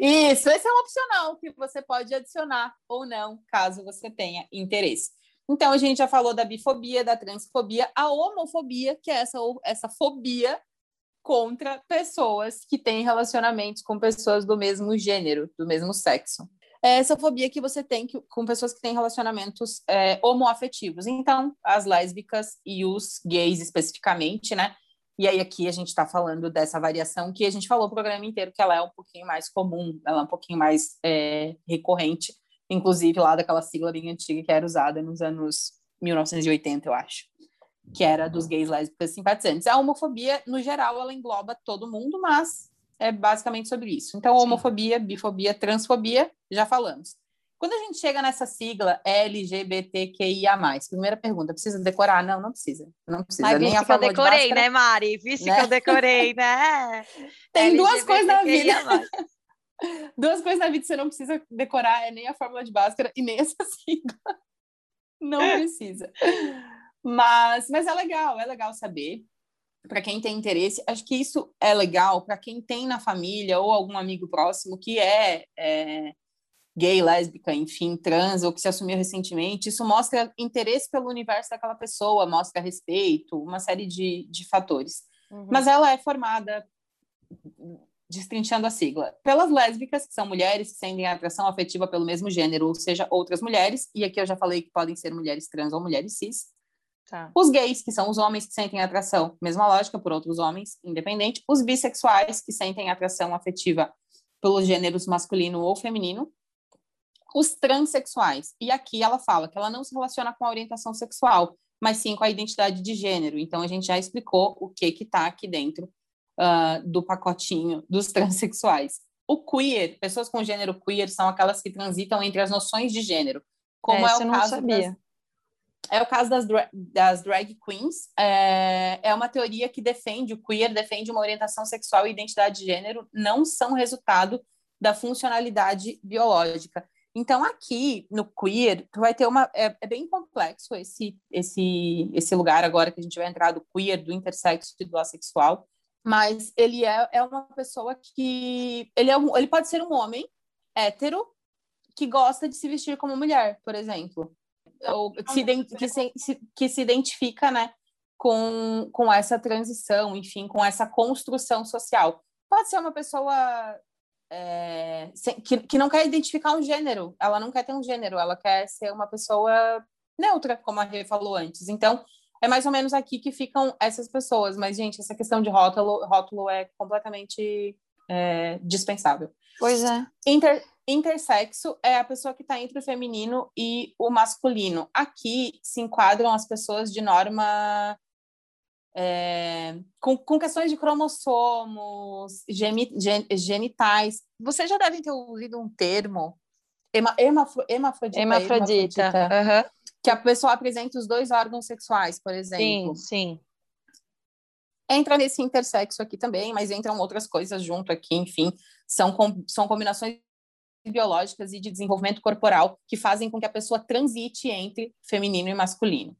Isso, esse é um opcional que você pode adicionar ou não, caso você tenha interesse. Então, a gente já falou da bifobia, da transfobia, a homofobia, que é essa, essa fobia contra pessoas que têm relacionamentos com pessoas do mesmo gênero, do mesmo sexo. É essa fobia que você tem que, com pessoas que têm relacionamentos é, homoafetivos. Então, as lésbicas e os gays especificamente, né? E aí aqui a gente está falando dessa variação que a gente falou o programa inteiro, que ela é um pouquinho mais comum, ela é um pouquinho mais é, recorrente, inclusive lá daquela sigla bem antiga que era usada nos anos 1980, eu acho, que era dos gays, lésbicas simpatizantes. A homofobia, no geral, ela engloba todo mundo, mas é basicamente sobre isso. Então, homofobia, bifobia, transfobia, já falamos. Quando a gente chega nessa sigla LGBTQIA+, primeira pergunta, precisa decorar? Não, não precisa. Não precisa. Mas Nem a que eu decorei, né, Mari? Visto né? que eu decorei, né? Tem duas coisas na vida. duas coisas na vida que você não precisa decorar, é nem a fórmula de Bhaskara e nem essa sigla. Não precisa. Mas, mas é legal, é legal saber. Para quem tem interesse, acho que isso é legal para quem tem na família ou algum amigo próximo que é, é gay, lésbica, enfim, trans, ou que se assumiu recentemente, isso mostra interesse pelo universo daquela pessoa, mostra respeito, uma série de, de fatores. Uhum. Mas ela é formada, destrinchando a sigla, pelas lésbicas, que são mulheres que sentem atração afetiva pelo mesmo gênero, ou seja, outras mulheres, e aqui eu já falei que podem ser mulheres trans ou mulheres cis, Tá. Os gays, que são os homens que sentem atração, mesma lógica, por outros homens, independente. Os bissexuais, que sentem atração afetiva pelos gêneros masculino ou feminino. Os transexuais. E aqui ela fala que ela não se relaciona com a orientação sexual, mas sim com a identidade de gênero. Então, a gente já explicou o que que está aqui dentro uh, do pacotinho dos transexuais. O queer, pessoas com gênero queer, são aquelas que transitam entre as noções de gênero, como é, é o caso sabia. Das, é o caso das, dra das drag queens. É, é uma teoria que defende, o queer defende uma orientação sexual e identidade de gênero não são resultado da funcionalidade biológica. Então, aqui no queer, tu vai ter uma. É, é, bem complexo esse, esse, esse lugar agora que a gente vai entrar do queer, do intersexo e do assexual. Mas ele é, é uma pessoa que. Ele, é um, ele pode ser um homem hétero que gosta de se vestir como mulher, por exemplo ou que se, que se, que se identifica, né, com, com essa transição, enfim, com essa construção social. Pode ser uma pessoa é, que, que não quer identificar um gênero, ela não quer ter um gênero, ela quer ser uma pessoa neutra, como a Rê falou antes. Então, é mais ou menos aqui que ficam essas pessoas. Mas, gente, essa questão de rótulo, rótulo é completamente é, dispensável. Pois é. Inter, Intersexo é a pessoa que está entre o feminino e o masculino. Aqui se enquadram as pessoas de norma é, com, com, questões de cromossomos, gen, genitais. Vocês já devem ter ouvido um termo, hema, hemafro, hemafrodita. Hemafrodita. hemafrodita uhum. Que a pessoa apresenta os dois órgãos sexuais, por exemplo. Sim, sim. Entra nesse intersexo aqui também, mas entram outras coisas junto aqui, enfim. São, com, são combinações biológicas e de desenvolvimento corporal que fazem com que a pessoa transite entre feminino e masculino.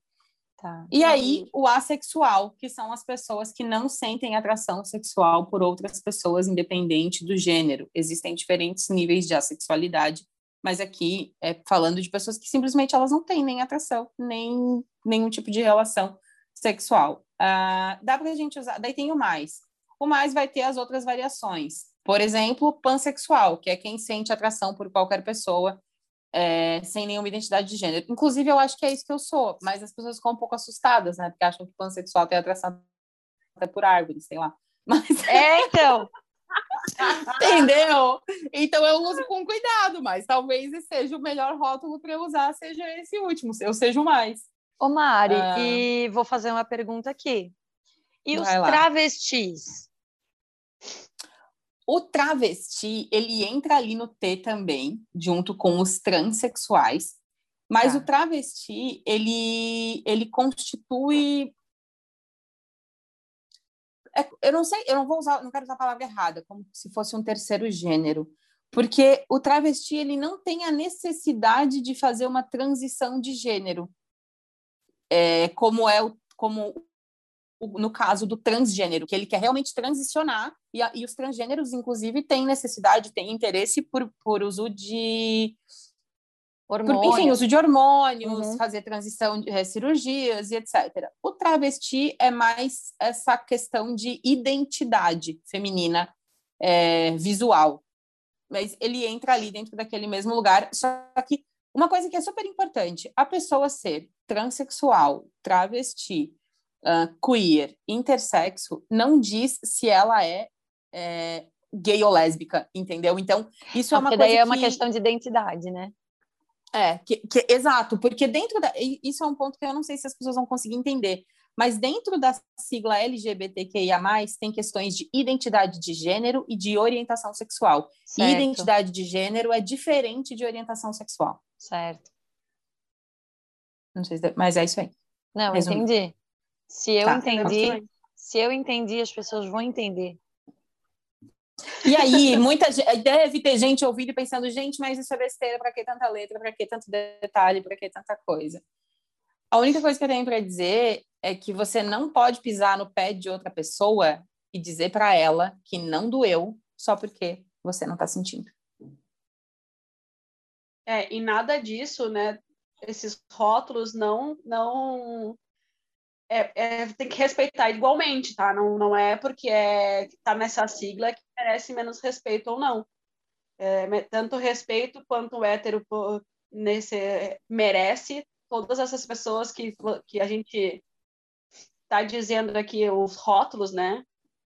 Tá. E aí, o assexual, que são as pessoas que não sentem atração sexual por outras pessoas, independente do gênero. Existem diferentes níveis de assexualidade, mas aqui é falando de pessoas que simplesmente elas não têm nem atração, nem nenhum tipo de relação sexual. Uh, dá para a gente usar. Daí tem o mais. O mais vai ter as outras variações. Por exemplo, pansexual, que é quem sente atração por qualquer pessoa é, sem nenhuma identidade de gênero. Inclusive, eu acho que é isso que eu sou, mas as pessoas ficam um pouco assustadas, né? Porque acham que pansexual tem atração até por árvores, sei lá. Mas... É, então. Entendeu? Então eu uso com cuidado, mas talvez seja o melhor rótulo para eu usar, seja esse último, eu seja o mais. Ô Mari, ah. e vou fazer uma pergunta aqui. E Vai os lá. travestis? O travesti, ele entra ali no T também, junto com os transexuais, mas tá. o travesti, ele, ele constitui... É, eu não sei, eu não vou usar, não quero usar a palavra errada, como se fosse um terceiro gênero, porque o travesti, ele não tem a necessidade de fazer uma transição de gênero, é, como é o, como no caso do transgênero, que ele quer realmente transicionar, e, a, e os transgêneros, inclusive, têm necessidade, têm interesse por, por uso de. Hormônios. Por, enfim, uso de hormônios, uhum. fazer transição de é, cirurgias e etc. O travesti é mais essa questão de identidade feminina é, visual. Mas ele entra ali dentro daquele mesmo lugar, só que uma coisa que é super importante, a pessoa ser transexual, travesti, uh, queer, intersexo, não diz se ela é, é, gay ou lésbica, entendeu? Então, isso é uma coisa daí é uma questão de identidade, né? É, que, que, exato, porque dentro da. Isso é um ponto que eu não sei se as pessoas vão conseguir entender. Mas dentro da sigla LGBTQIA, tem questões de identidade de gênero e de orientação sexual. Certo. E identidade de gênero é diferente de orientação sexual. Certo. Não sei se... Mas é isso aí. Não, Resumo. entendi. Se eu tá, entendi, se eu entendi, as pessoas vão entender. E aí, muita deve ter gente ouvindo e pensando, gente, mas isso é besteira, para que tanta letra, para que tanto detalhe, para que tanta coisa. A única coisa que eu tenho para dizer é que você não pode pisar no pé de outra pessoa e dizer para ela que não doeu só porque você não está sentindo. É, e nada disso, né? Esses rótulos não não é, é, tem que respeitar igualmente, tá? Não, não é porque é, tá nessa sigla que merece menos respeito ou não. É, tanto respeito quanto o hétero nesse, merece, todas essas pessoas que, que a gente está dizendo aqui, os rótulos, né?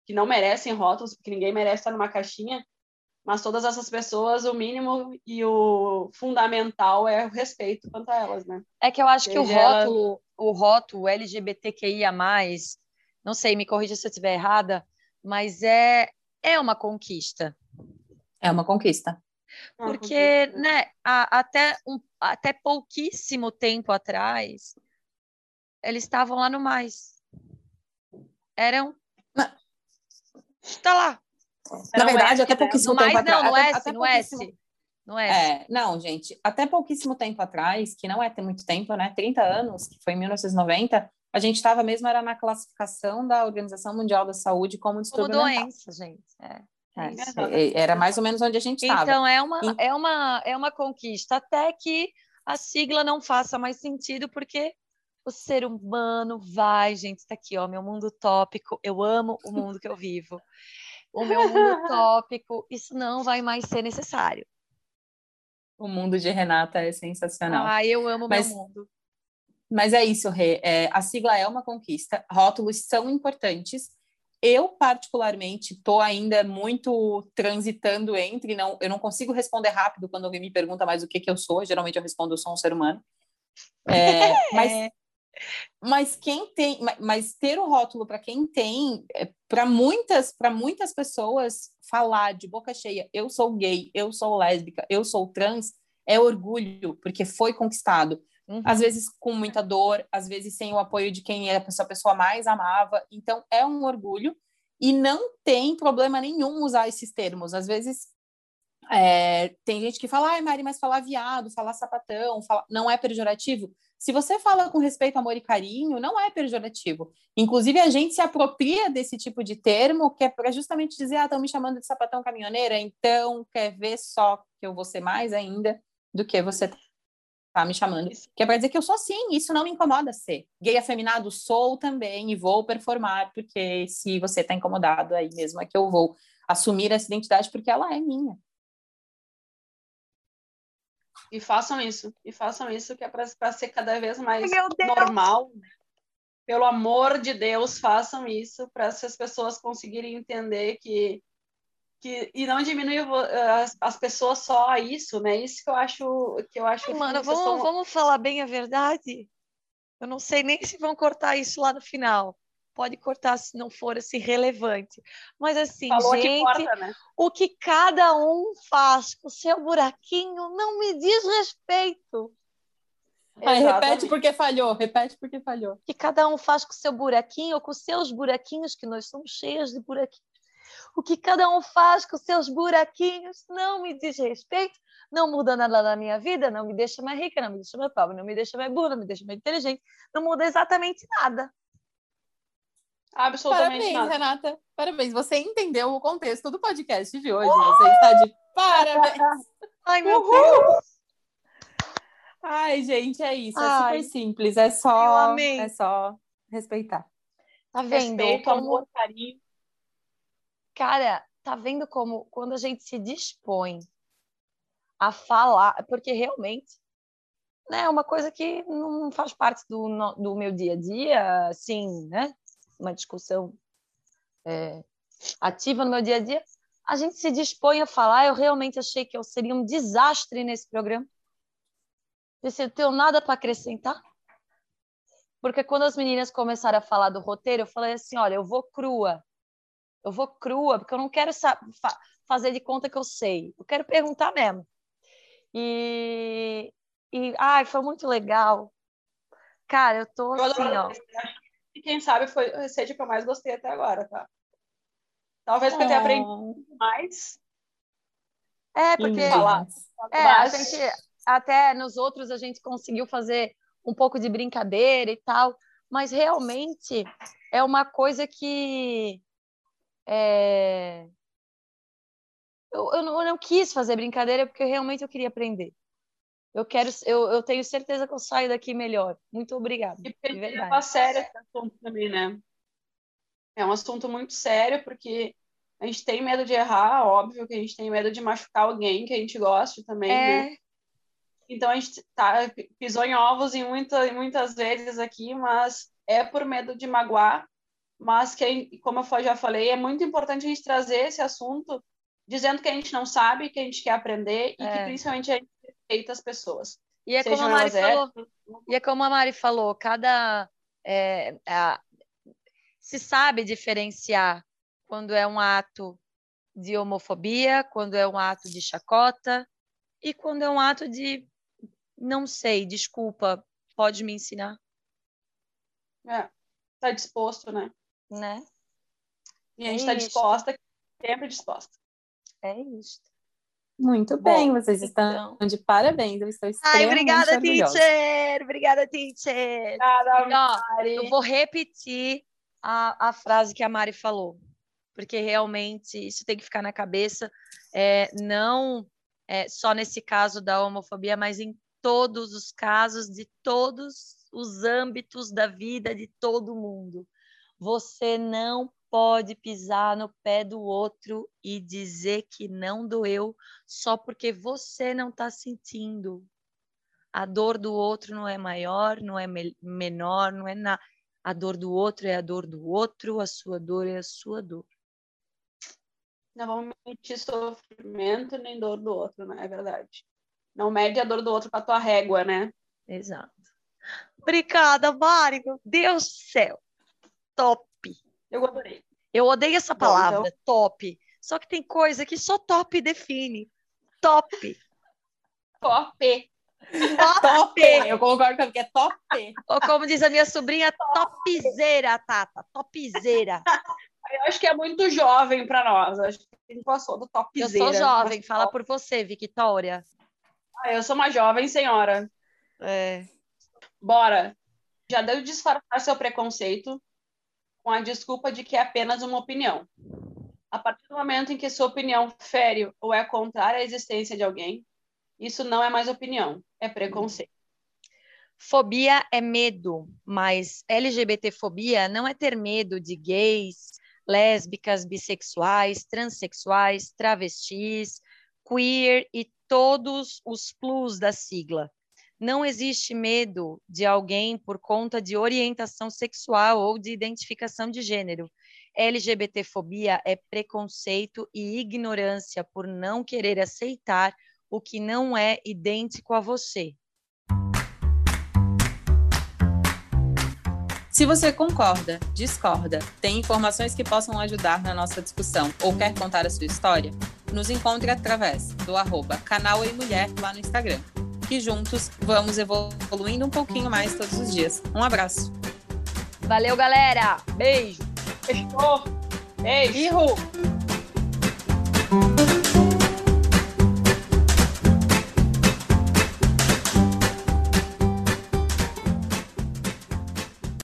Que não merecem rótulos, porque ninguém merece estar numa caixinha, mas todas essas pessoas, o mínimo e o fundamental é o respeito quanto a elas, né? É que eu acho que o rótulo, ela... o rótulo LGBTQIA+, não sei, me corrija se eu estiver errada, mas é, é uma conquista. É uma conquista. É Porque, né, a, até, um, até pouquíssimo tempo atrás, eles estavam lá no mais. Eram. Está lá. Na verdade, até pouquíssimo tempo mais, atrás. Não, no até, S, até no S. No S. É, não, gente, até pouquíssimo tempo atrás, que não é ter muito tempo, né? 30 anos, que foi em 1990, a gente estava mesmo era na classificação da Organização Mundial da Saúde como distúrbio como doença, gente. É. É, é era mais ou menos onde a gente estava. Então é uma, e... é, uma, é uma conquista, até que a sigla não faça mais sentido, porque o ser humano vai, gente, está aqui, ó, meu mundo tópico, eu amo o mundo que eu vivo. O meu mundo tópico, isso não vai mais ser necessário. O mundo de Renata é sensacional. Ah, eu amo o meu mundo. Mas é isso, Rê. É, a sigla é uma conquista, rótulos são importantes. Eu, particularmente, estou ainda muito transitando entre. não Eu não consigo responder rápido quando alguém me pergunta mais o que, que eu sou. Geralmente eu respondo, eu sou um ser humano. É, mas, mas quem tem, mas ter o rótulo para quem tem, é, para muitas, para muitas pessoas falar de boca cheia, eu sou gay, eu sou lésbica, eu sou trans, é orgulho, porque foi conquistado. Uhum. Às vezes com muita dor, às vezes sem o apoio de quem é a pessoa, a pessoa mais amava. Então é um orgulho e não tem problema nenhum usar esses termos. Às vezes é, tem gente que fala, ai, Mari, mas falar viado, falar sapatão, não é pejorativo. Se você fala com respeito, amor e carinho, não é pejorativo. Inclusive, a gente se apropria desse tipo de termo, que é para justamente dizer, ah, estão me chamando de sapatão caminhoneira, então quer ver só que eu vou ser mais ainda do que você tá me chamando. Que é para dizer que eu sou assim, isso não me incomoda ser. Gay afeminado sou também e vou performar, porque se você tá incomodado, aí mesmo é que eu vou assumir essa identidade porque ela é minha. E façam isso, e façam isso que é para ser cada vez mais normal. Pelo amor de Deus, façam isso para essas pessoas conseguirem entender que que e não diminuir as, as pessoas só a isso, né? Isso que eu acho que eu acho. Mano, vamos, estão... vamos falar bem a verdade. Eu não sei nem se vão cortar isso lá no final. Pode cortar se não for assim relevante. Mas assim, Falou gente, corta, né? o que cada um faz com o seu buraquinho não me diz respeito. Ai, repete porque falhou, repete porque falhou. O que cada um faz com o seu buraquinho ou com os seus buraquinhos, que nós somos cheios de buraquinhos o que cada um faz com seus buraquinhos não me diz respeito, não muda nada na minha vida, não me deixa mais rica, não me deixa mais pobre, não me deixa mais burra, não me deixa mais inteligente, não muda exatamente nada. Absolutamente Parabéns, nada. Renata. Parabéns. Você entendeu o contexto do podcast de hoje. Uhul! Você está de parabéns. Ai, meu Uhul! Deus. Ai, gente, é isso. Ai. É super simples. É só, é só respeitar. Tá vendo? Respeito, como... amor, carinho. Cara, tá vendo como quando a gente se dispõe a falar, porque realmente né, é uma coisa que não faz parte do, do meu dia a dia, assim, né? Uma discussão é, ativa no meu dia a dia. A gente se dispõe a falar. Eu realmente achei que eu seria um desastre nesse programa. Disse, eu tenho nada para acrescentar. Porque quando as meninas começaram a falar do roteiro, eu falei assim: olha, eu vou crua. Eu vou crua, porque eu não quero fa fazer de conta que eu sei. Eu quero perguntar mesmo. E, e ai, foi muito legal. Cara, eu tô eu assim, ó. E quem sabe foi a receita que eu mais gostei até agora, tá? Talvez porque eu tenha aprendido mais. É, porque falar. É, a gente até nos outros a gente conseguiu fazer um pouco de brincadeira e tal, mas realmente é uma coisa que é... Eu, eu, não, eu não quis fazer brincadeira porque realmente eu queria aprender. Eu quero, eu, eu tenho certeza que eu saio daqui melhor. Muito obrigada. E porque é sério esse assunto também, né? É um assunto muito sério porque a gente tem medo de errar, óbvio que a gente tem medo de machucar alguém que a gente goste também, é... né? Então a gente tá, pisou em ovos em, muita, muitas vezes aqui, mas é por medo de magoar. Mas que, como eu já falei, é muito importante a gente trazer esse assunto dizendo que a gente não sabe, que a gente quer aprender e é. que principalmente a gente respeita as pessoas. E é, como a, Mari falou, e é como a Mari falou, cada. É, é, se sabe diferenciar quando é um ato de homofobia, quando é um ato de chacota e quando é um ato de não sei, desculpa, pode me ensinar? É, tá disposto, né? Né? E a gente está disposta, sempre disposta. É isso. Muito bem, Bom, vocês estão então... de parabéns. Eu estou extremamente Ai, obrigada, teacher! Obrigada, teacher! Obrigada, Mari. Ó, eu vou repetir a, a frase que a Mari falou, porque realmente isso tem que ficar na cabeça, é, não é, só nesse caso da homofobia, mas em todos os casos, de todos os âmbitos da vida de todo mundo. Você não pode pisar no pé do outro e dizer que não doeu só porque você não está sentindo. A dor do outro não é maior, não é me menor, não é nada. A dor do outro é a dor do outro, a sua dor é a sua dor. Não vamos mentir sofrimento nem dor do outro, não né? é verdade. Não mede a dor do outro com a tua régua, né? Exato. Obrigada, Mari. Meu Deus do céu. Top. Eu adorei. Eu odeio essa palavra, Bom, então... top. Só que tem coisa que só top define. Top. Top. Top. Eu concordo com que é top. Ou como diz a minha sobrinha, topzera, Tata. Topzera. Eu acho que é muito jovem para nós. Acho que a gente passou do topzera. Eu sou jovem. Fala por você, Victoria. Ah, eu sou uma jovem senhora. É. Bora. Já deu de disfarçar seu preconceito com a desculpa de que é apenas uma opinião. A partir do momento em que sua opinião fere ou é contrária à existência de alguém, isso não é mais opinião, é preconceito. Fobia é medo, mas LGBTfobia não é ter medo de gays, lésbicas, bissexuais, transexuais, travestis, queer e todos os plus da sigla. Não existe medo de alguém por conta de orientação sexual ou de identificação de gênero. LGBTfobia é preconceito e ignorância por não querer aceitar o que não é idêntico a você. Se você concorda, discorda, tem informações que possam ajudar na nossa discussão ou quer contar a sua história, nos encontre através do arroba canal e mulher lá no Instagram. Que juntos vamos evoluindo um pouquinho mais todos os dias. Um abraço. Valeu, galera. Beijo. Fechou. Beijo. Ihu.